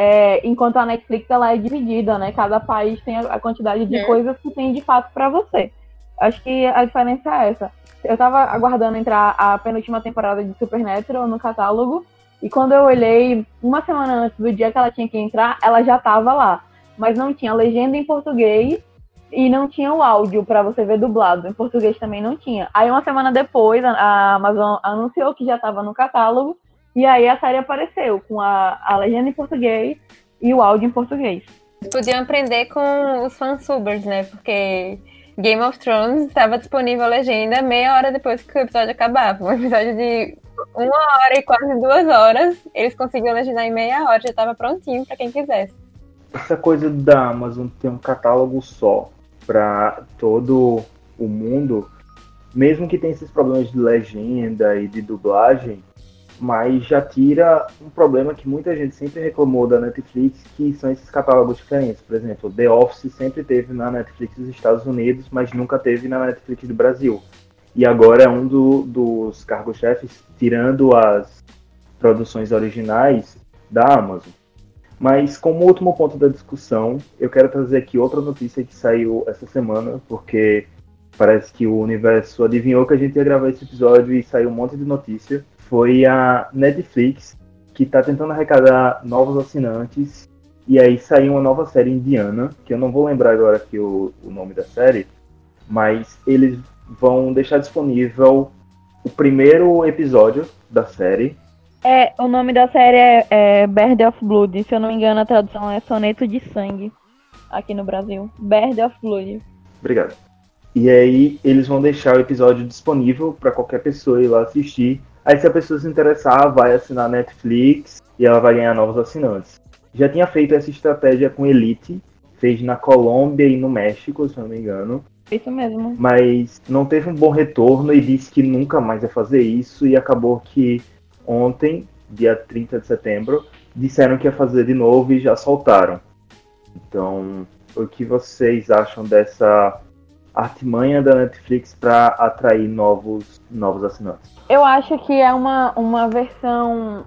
S2: É, enquanto a Netflix ela é dividida, né? Cada país tem a quantidade de é. coisas que tem de fato para você. Acho que a diferença é essa. Eu tava aguardando entrar a penúltima temporada de Supernatural no catálogo, e quando eu olhei uma semana antes do dia que ela tinha que entrar, ela já tava lá. Mas não tinha legenda em português e não tinha o áudio para você ver dublado. Em português também não tinha. Aí uma semana depois, a Amazon anunciou que já estava no catálogo e aí a série apareceu com a, a legenda em português e o áudio em português.
S3: Podiam aprender com os fansubers, né? Porque Game of Thrones estava disponível a legenda meia hora depois que o episódio acabava. Um episódio de uma hora e quase duas horas. Eles conseguiram legendar em meia hora, já estava prontinho para quem quisesse.
S1: Essa coisa da Amazon ter um catálogo só para todo o mundo, mesmo que tenha esses problemas de legenda e de dublagem, mas já tira um problema que muita gente sempre reclamou da Netflix, que são esses catálogos diferentes. Por exemplo, The Office sempre teve na Netflix dos Estados Unidos, mas nunca teve na Netflix do Brasil. E agora é um do, dos cargos-chefes tirando as produções originais da Amazon. Mas como último ponto da discussão, eu quero trazer aqui outra notícia que saiu essa semana, porque parece que o universo adivinhou que a gente ia gravar esse episódio e saiu um monte de notícia foi a Netflix, que está tentando arrecadar novos assinantes. E aí saiu uma nova série indiana, que eu não vou lembrar agora aqui o, o nome da série, mas eles vão deixar disponível o primeiro episódio da série.
S2: É, o nome da série é, é Bird of Blood, se eu não me engano a tradução é Soneto de Sangue, aqui no Brasil. Bird of Blood.
S1: Obrigado. E aí eles vão deixar o episódio disponível para qualquer pessoa ir lá assistir Aí se a pessoa se interessar, vai assinar Netflix e ela vai ganhar novos assinantes. Já tinha feito essa estratégia com Elite, fez na Colômbia e no México, se não me engano.
S2: Isso mesmo.
S1: Mas não teve um bom retorno e disse que nunca mais ia fazer isso e acabou que ontem, dia 30 de setembro, disseram que ia fazer de novo e já soltaram. Então, o que vocês acham dessa artimanha da Netflix para atrair novos, novos assinantes?
S2: Eu acho que é uma, uma versão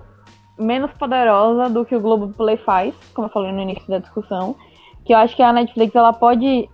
S2: menos poderosa do que o Globoplay faz, como eu falei no início da discussão. Que eu acho que a Netflix ela pode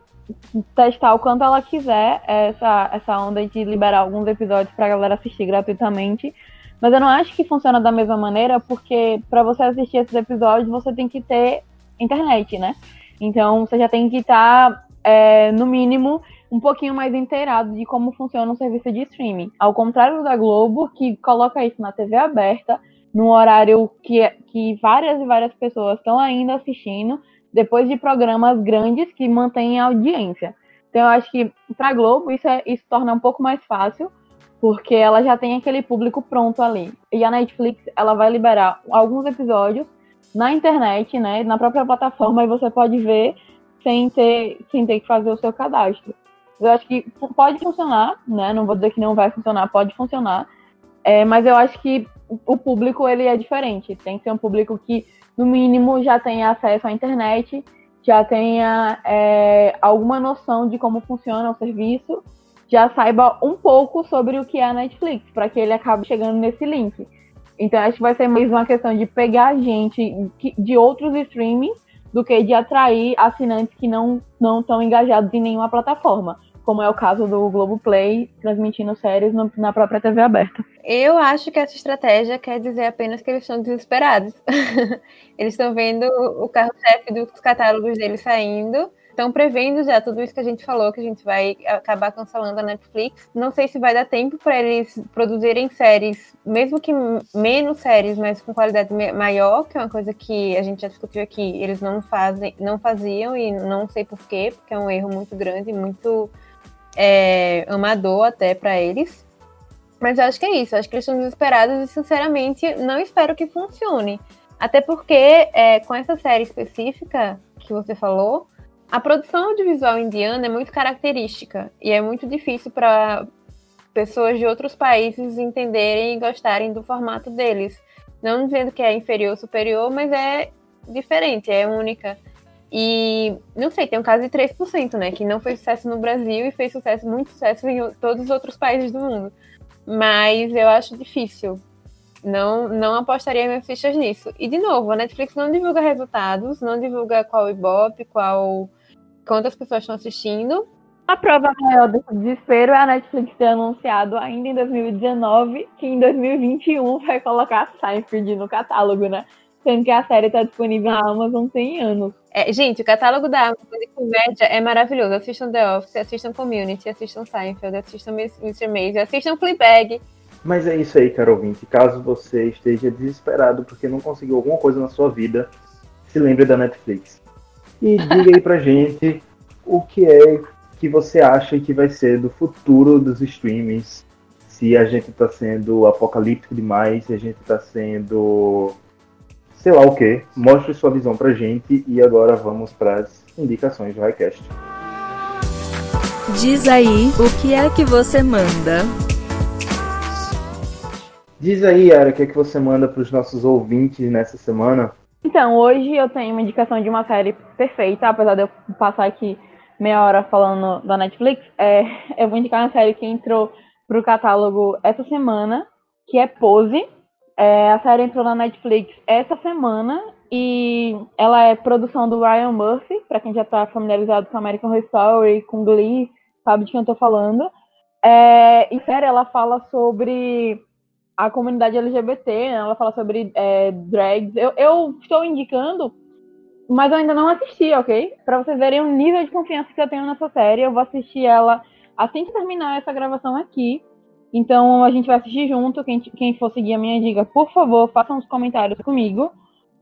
S2: testar o quanto ela quiser essa, essa onda de liberar alguns episódios para a galera assistir gratuitamente. Mas eu não acho que funciona da mesma maneira, porque para você assistir esses episódios você tem que ter internet, né? Então você já tem que estar, tá, é, no mínimo, um pouquinho mais inteirado de como funciona um serviço de streaming. Ao contrário da Globo, que coloca isso na TV aberta, num horário que, que várias e várias pessoas estão ainda assistindo, depois de programas grandes que mantêm a audiência. Então eu acho que para a Globo isso, é, isso torna um pouco mais fácil, porque ela já tem aquele público pronto ali. E a Netflix, ela vai liberar alguns episódios na internet, né, na própria plataforma, e você pode ver sem ter, sem ter que fazer o seu cadastro. Eu acho que pode funcionar, né? Não vou dizer que não vai funcionar, pode funcionar. É, mas eu acho que o público ele é diferente. Tem que ser um público que, no mínimo, já tenha acesso à internet, já tenha é, alguma noção de como funciona o serviço, já saiba um pouco sobre o que é a Netflix, para que ele acabe chegando nesse link. Então acho que vai ser mais uma questão de pegar gente de outros streamings do que de atrair assinantes que não não estão engajados em nenhuma plataforma como é o caso do Globoplay, transmitindo séries no, na própria TV aberta.
S3: Eu acho que essa estratégia quer dizer apenas que eles estão desesperados. eles estão vendo o carro-chefe dos catálogos deles saindo, estão prevendo já tudo isso que a gente falou, que a gente vai acabar cancelando a Netflix. Não sei se vai dar tempo para eles produzirem séries, mesmo que menos séries, mas com qualidade maior, que é uma coisa que a gente já discutiu aqui, eles não fazem, não faziam e não sei porquê, porque é um erro muito grande, muito é, amador até para eles. Mas eu acho que é isso, acho que eles estão desesperados e, sinceramente, não espero que funcione. Até porque, é, com essa série específica que você falou, a produção audiovisual indiana é muito característica e é muito difícil para pessoas de outros países entenderem e gostarem do formato deles. Não dizendo que é inferior ou superior, mas é diferente, é única. E não sei, tem um caso de 3%, né? Que não fez sucesso no Brasil e fez sucesso, muito sucesso em todos os outros países do mundo. Mas eu acho difícil. Não, não apostaria minhas fichas nisso. E de novo, a Netflix não divulga resultados, não divulga qual Ibope, qual quantas pessoas estão assistindo.
S2: A prova maior desse desespero é a Netflix ter anunciado ainda em 2019 que em 2021 vai colocar Seinfeld no catálogo, né? Sendo que a série está disponível na Amazon tem anos.
S3: É, gente, o catálogo da Amazon de comédia é maravilhoso. Assistam The Office, assistam Community, assistam Seinfeld, assistam Mr. Maisel, assistam Fleabag.
S1: Mas é isso aí, caro ouvinte. Caso você esteja desesperado porque não conseguiu alguma coisa na sua vida, se lembre da Netflix. E diga aí pra gente o que é que você acha que vai ser do futuro dos streamings. se a gente tá sendo apocalíptico demais, se a gente tá sendo sei lá o que. Mostre sua visão pra gente e agora vamos para as indicações do Highcast.
S4: Diz aí, o que é que você manda?
S1: Diz aí, Yara, o que é que você manda para os nossos ouvintes nessa semana?
S2: Então, hoje eu tenho uma indicação de uma série perfeita, apesar de eu passar aqui meia hora falando da Netflix. É, eu vou indicar uma série que entrou pro catálogo essa semana, que é Pose. É, a série entrou na Netflix essa semana e ela é produção do Ryan Murphy, para quem já está familiarizado com American Horror Story, com Glee, sabe de quem eu tô falando. É, e série ela fala sobre a comunidade LGBT, né? ela fala sobre é, drags. Eu, eu estou indicando, mas eu ainda não assisti, ok? Para vocês verem o nível de confiança que eu tenho nessa série, eu vou assistir ela assim que terminar essa gravação aqui. Então a gente vai assistir junto. Quem, quem for seguir a minha dica, por favor, façam os comentários comigo.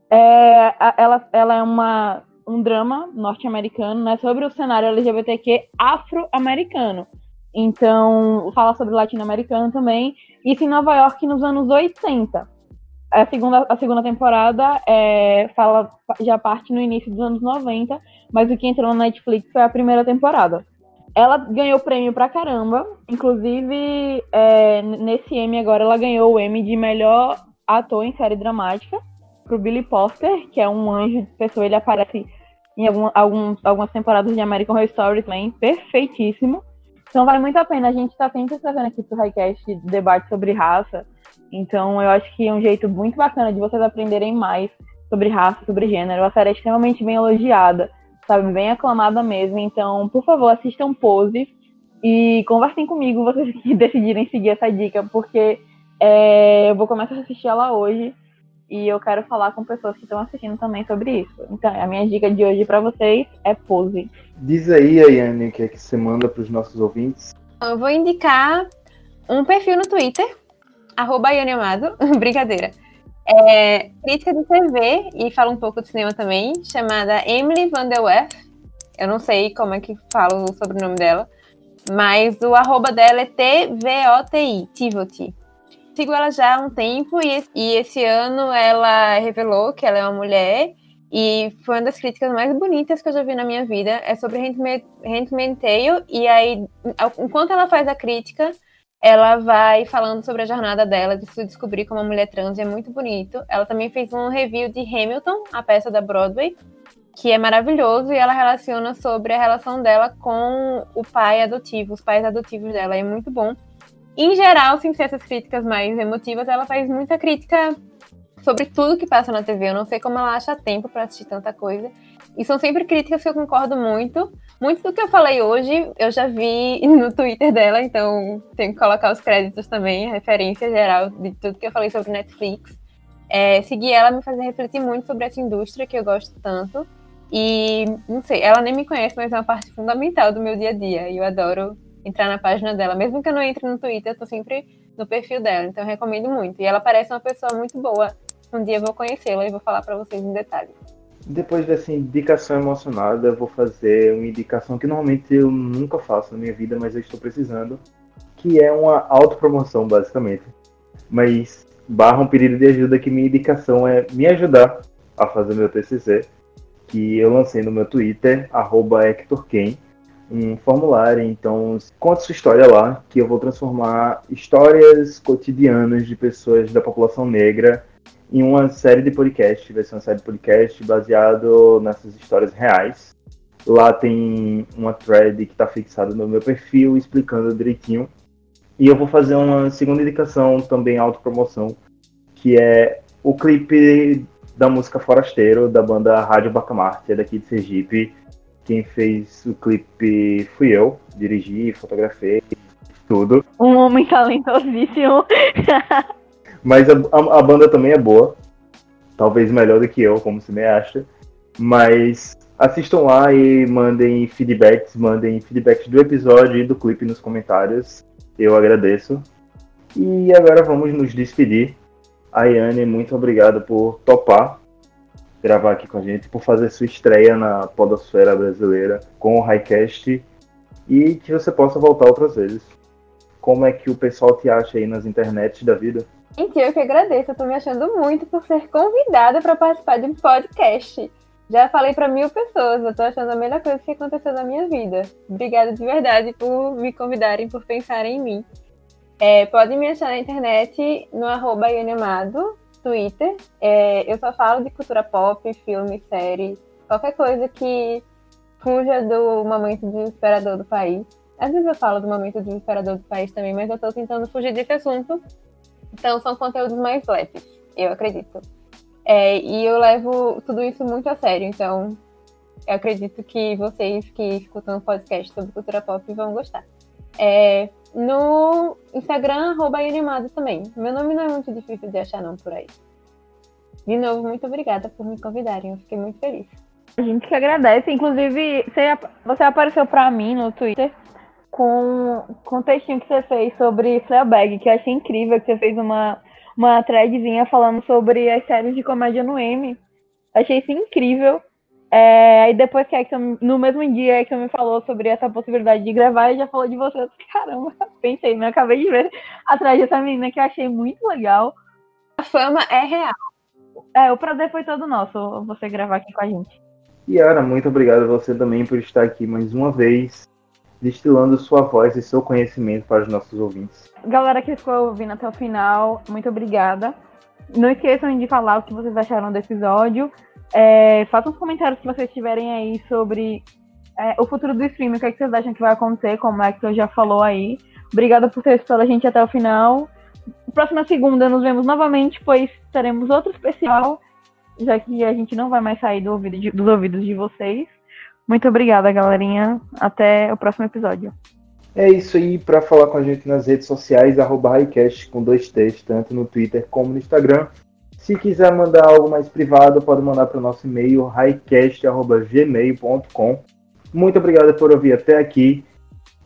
S2: É, ela, ela é uma, um drama norte-americano né, sobre o cenário LGBTQ afro-americano. Então, fala sobre latino-americano também. Isso em Nova York nos anos 80. A segunda, a segunda temporada é, fala já parte no início dos anos 90, mas o que entrou na Netflix foi a primeira temporada. Ela ganhou prêmio pra caramba, inclusive é, nesse Emmy agora ela ganhou o Emmy de melhor ator em série dramática pro Billy Poster, que é um anjo de pessoa, ele aparece em algum, algum, algumas temporadas de American Horror Story também, perfeitíssimo. Então vale muito a pena. A gente está sempre trazendo aqui pro Highcast debate sobre raça. Então eu acho que é um jeito muito bacana de vocês aprenderem mais sobre raça, sobre gênero. A série é extremamente bem elogiada, sabe? Bem aclamada mesmo. Então, por favor, assistam Pose e conversem comigo, vocês que decidirem seguir essa dica, porque é, eu vou começar a assistir ela hoje e eu quero falar com pessoas que estão assistindo também sobre isso. Então, a minha dica de hoje para vocês é Pose.
S1: Diz aí, Ayane, o que é que você manda para os nossos ouvintes?
S3: Eu vou indicar um perfil no Twitter, arroba Amado, brincadeira. É, crítica de TV e fala um pouco de cinema também, chamada Emily Van der Werf. Eu não sei como é que falo o sobrenome dela, mas o arroba dela é T-V-O-T-I, Tivoti sigo ela já há um tempo e, e esse ano ela revelou que ela é uma mulher e foi uma das críticas mais bonitas que eu já vi na minha vida. É sobre Handmaid's Tale e aí, enquanto ela faz a crítica, ela vai falando sobre a jornada dela de se descobrir como uma mulher trans e é muito bonito. Ela também fez um review de Hamilton, a peça da Broadway, que é maravilhoso e ela relaciona sobre a relação dela com o pai adotivo, os pais adotivos dela. É muito bom em geral, sem ser essas críticas mais emotivas, ela faz muita crítica sobre tudo que passa na TV. Eu não sei como ela acha tempo para assistir tanta coisa. E são sempre críticas que eu concordo muito. Muito do que eu falei hoje, eu já vi no Twitter dela, então tenho que colocar os créditos também, a referência geral de tudo que eu falei sobre Netflix. É, seguir ela me faz refletir muito sobre essa indústria que eu gosto tanto. E, não sei, ela nem me conhece, mas é uma parte fundamental do meu dia a dia. E eu adoro entrar na página dela. Mesmo que eu não entre no Twitter, eu tô sempre no perfil dela. Então eu recomendo muito. E ela parece uma pessoa muito boa. Um dia eu vou conhecê-la e vou falar para vocês em detalhes.
S1: Depois dessa indicação emocionada, eu vou fazer uma indicação que normalmente eu nunca faço na minha vida, mas eu estou precisando, que é uma autopromoção, basicamente. Mas barra um pedido de ajuda que minha indicação é me ajudar a fazer meu TCC, que eu lancei no meu Twitter, HectorKen um formulário, então conta sua história lá, que eu vou transformar histórias cotidianas de pessoas da população negra em uma série de podcast, vai ser uma série de podcast baseado nessas histórias reais. Lá tem uma thread que está fixada no meu perfil explicando direitinho. E eu vou fazer uma segunda indicação, também autopromoção, que é o clipe da música Forasteiro, da banda Rádio Bacamarte, é daqui de Sergipe quem fez o clipe fui eu, dirigi, fotografei, tudo.
S2: Um homem talentosíssimo.
S1: Mas a, a, a, banda também é boa. Talvez melhor do que eu, como você me acha. Mas assistam lá e mandem feedbacks, mandem feedbacks do episódio e do clipe nos comentários. Eu agradeço. E agora vamos nos despedir. Ayane, muito obrigado por topar gravar aqui com a gente, por fazer sua estreia na podosfera brasileira com o Highcast e que você possa voltar outras vezes. como é que o pessoal te acha aí nas internets da vida.
S3: Gente, eu que agradeço. Eu tô me achando muito por ser convidada para participar de um podcast. Já falei para mil pessoas, eu tô achando a melhor coisa que aconteceu na minha vida. Obrigada de verdade por me convidarem, por pensarem em mim. É, podem me achar na internet no arroba Amado, Twitter. É, eu só falo de cultura pop, filme, série, qualquer coisa que fuja do momento desesperador do país. Às vezes eu falo do momento desesperador do país também, mas eu tô tentando fugir desse assunto. Então são conteúdos mais leves, eu acredito. É, e eu levo tudo isso muito a sério, então eu acredito que vocês que escutam podcast sobre cultura pop vão gostar. É, no Instagram, arroba animado também. Meu nome não é muito difícil de achar não por aí. De novo, muito obrigada por me convidarem, eu fiquei muito feliz.
S2: A gente que agradece. Inclusive, você, você apareceu para mim no Twitter com, com um textinho que você fez sobre Fleabag, que eu achei incrível, que você fez uma, uma threadzinha falando sobre as séries de comédia no M. Achei isso incrível. É, aí depois que no mesmo dia que me falou sobre essa possibilidade de gravar, eu já falou de você. Caramba, pensei, né? Acabei de ver atrás dessa menina que eu achei muito legal.
S3: A fama é real.
S2: É, o prazer foi todo nosso, você gravar aqui com a gente.
S1: Yara, muito obrigado a você também por estar aqui mais uma vez, destilando sua voz e seu conhecimento para os nossos ouvintes.
S2: Galera que ficou ouvindo até o final, muito obrigada. Não esqueçam de falar o que vocês acharam do episódio. É, façam os comentários que vocês tiverem aí sobre é, o futuro do streaming, o que, é que vocês acham que vai acontecer, como é que eu já falou aí. Obrigada por ter assistido a gente até o final. Próxima segunda nos vemos novamente, pois teremos outro especial, já que a gente não vai mais sair do ouvido de, dos ouvidos de vocês. Muito obrigada, galerinha. Até o próximo episódio.
S1: É isso aí, para falar com a gente nas redes sociais, Highcast com dois T's, tanto no Twitter como no Instagram. Se quiser mandar algo mais privado, pode mandar para o nosso e-mail, highcast.gmail.com. Muito obrigado por ouvir até aqui.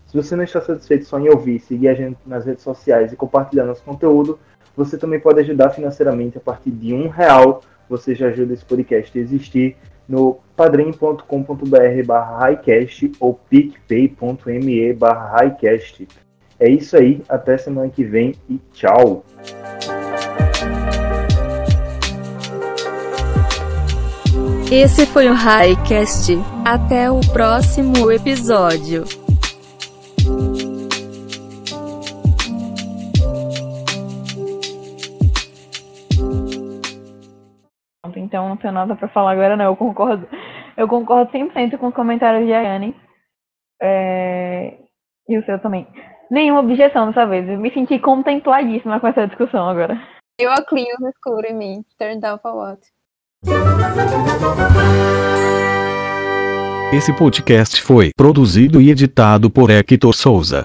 S1: Se você não está satisfeito só em ouvir, seguir a gente nas redes sociais e compartilhar nosso conteúdo, você também pode ajudar financeiramente a partir de um real. Você já ajuda esse podcast a existir no padrim.com.br barra highcast ou picpay.me barra highcast. É isso aí, até semana que vem e tchau!
S4: Esse foi o Highcast. Até o próximo episódio.
S2: Então não tenho nada para falar agora não, eu concordo. Eu concordo 100% com os comentários de Ayane. É... E o seu também. Nenhuma objeção dessa vez. Eu me senti contempladíssima com essa discussão agora.
S3: Eu a clean escuro em mim. Turn down for what?
S5: Esse podcast foi produzido e editado por Hector Souza.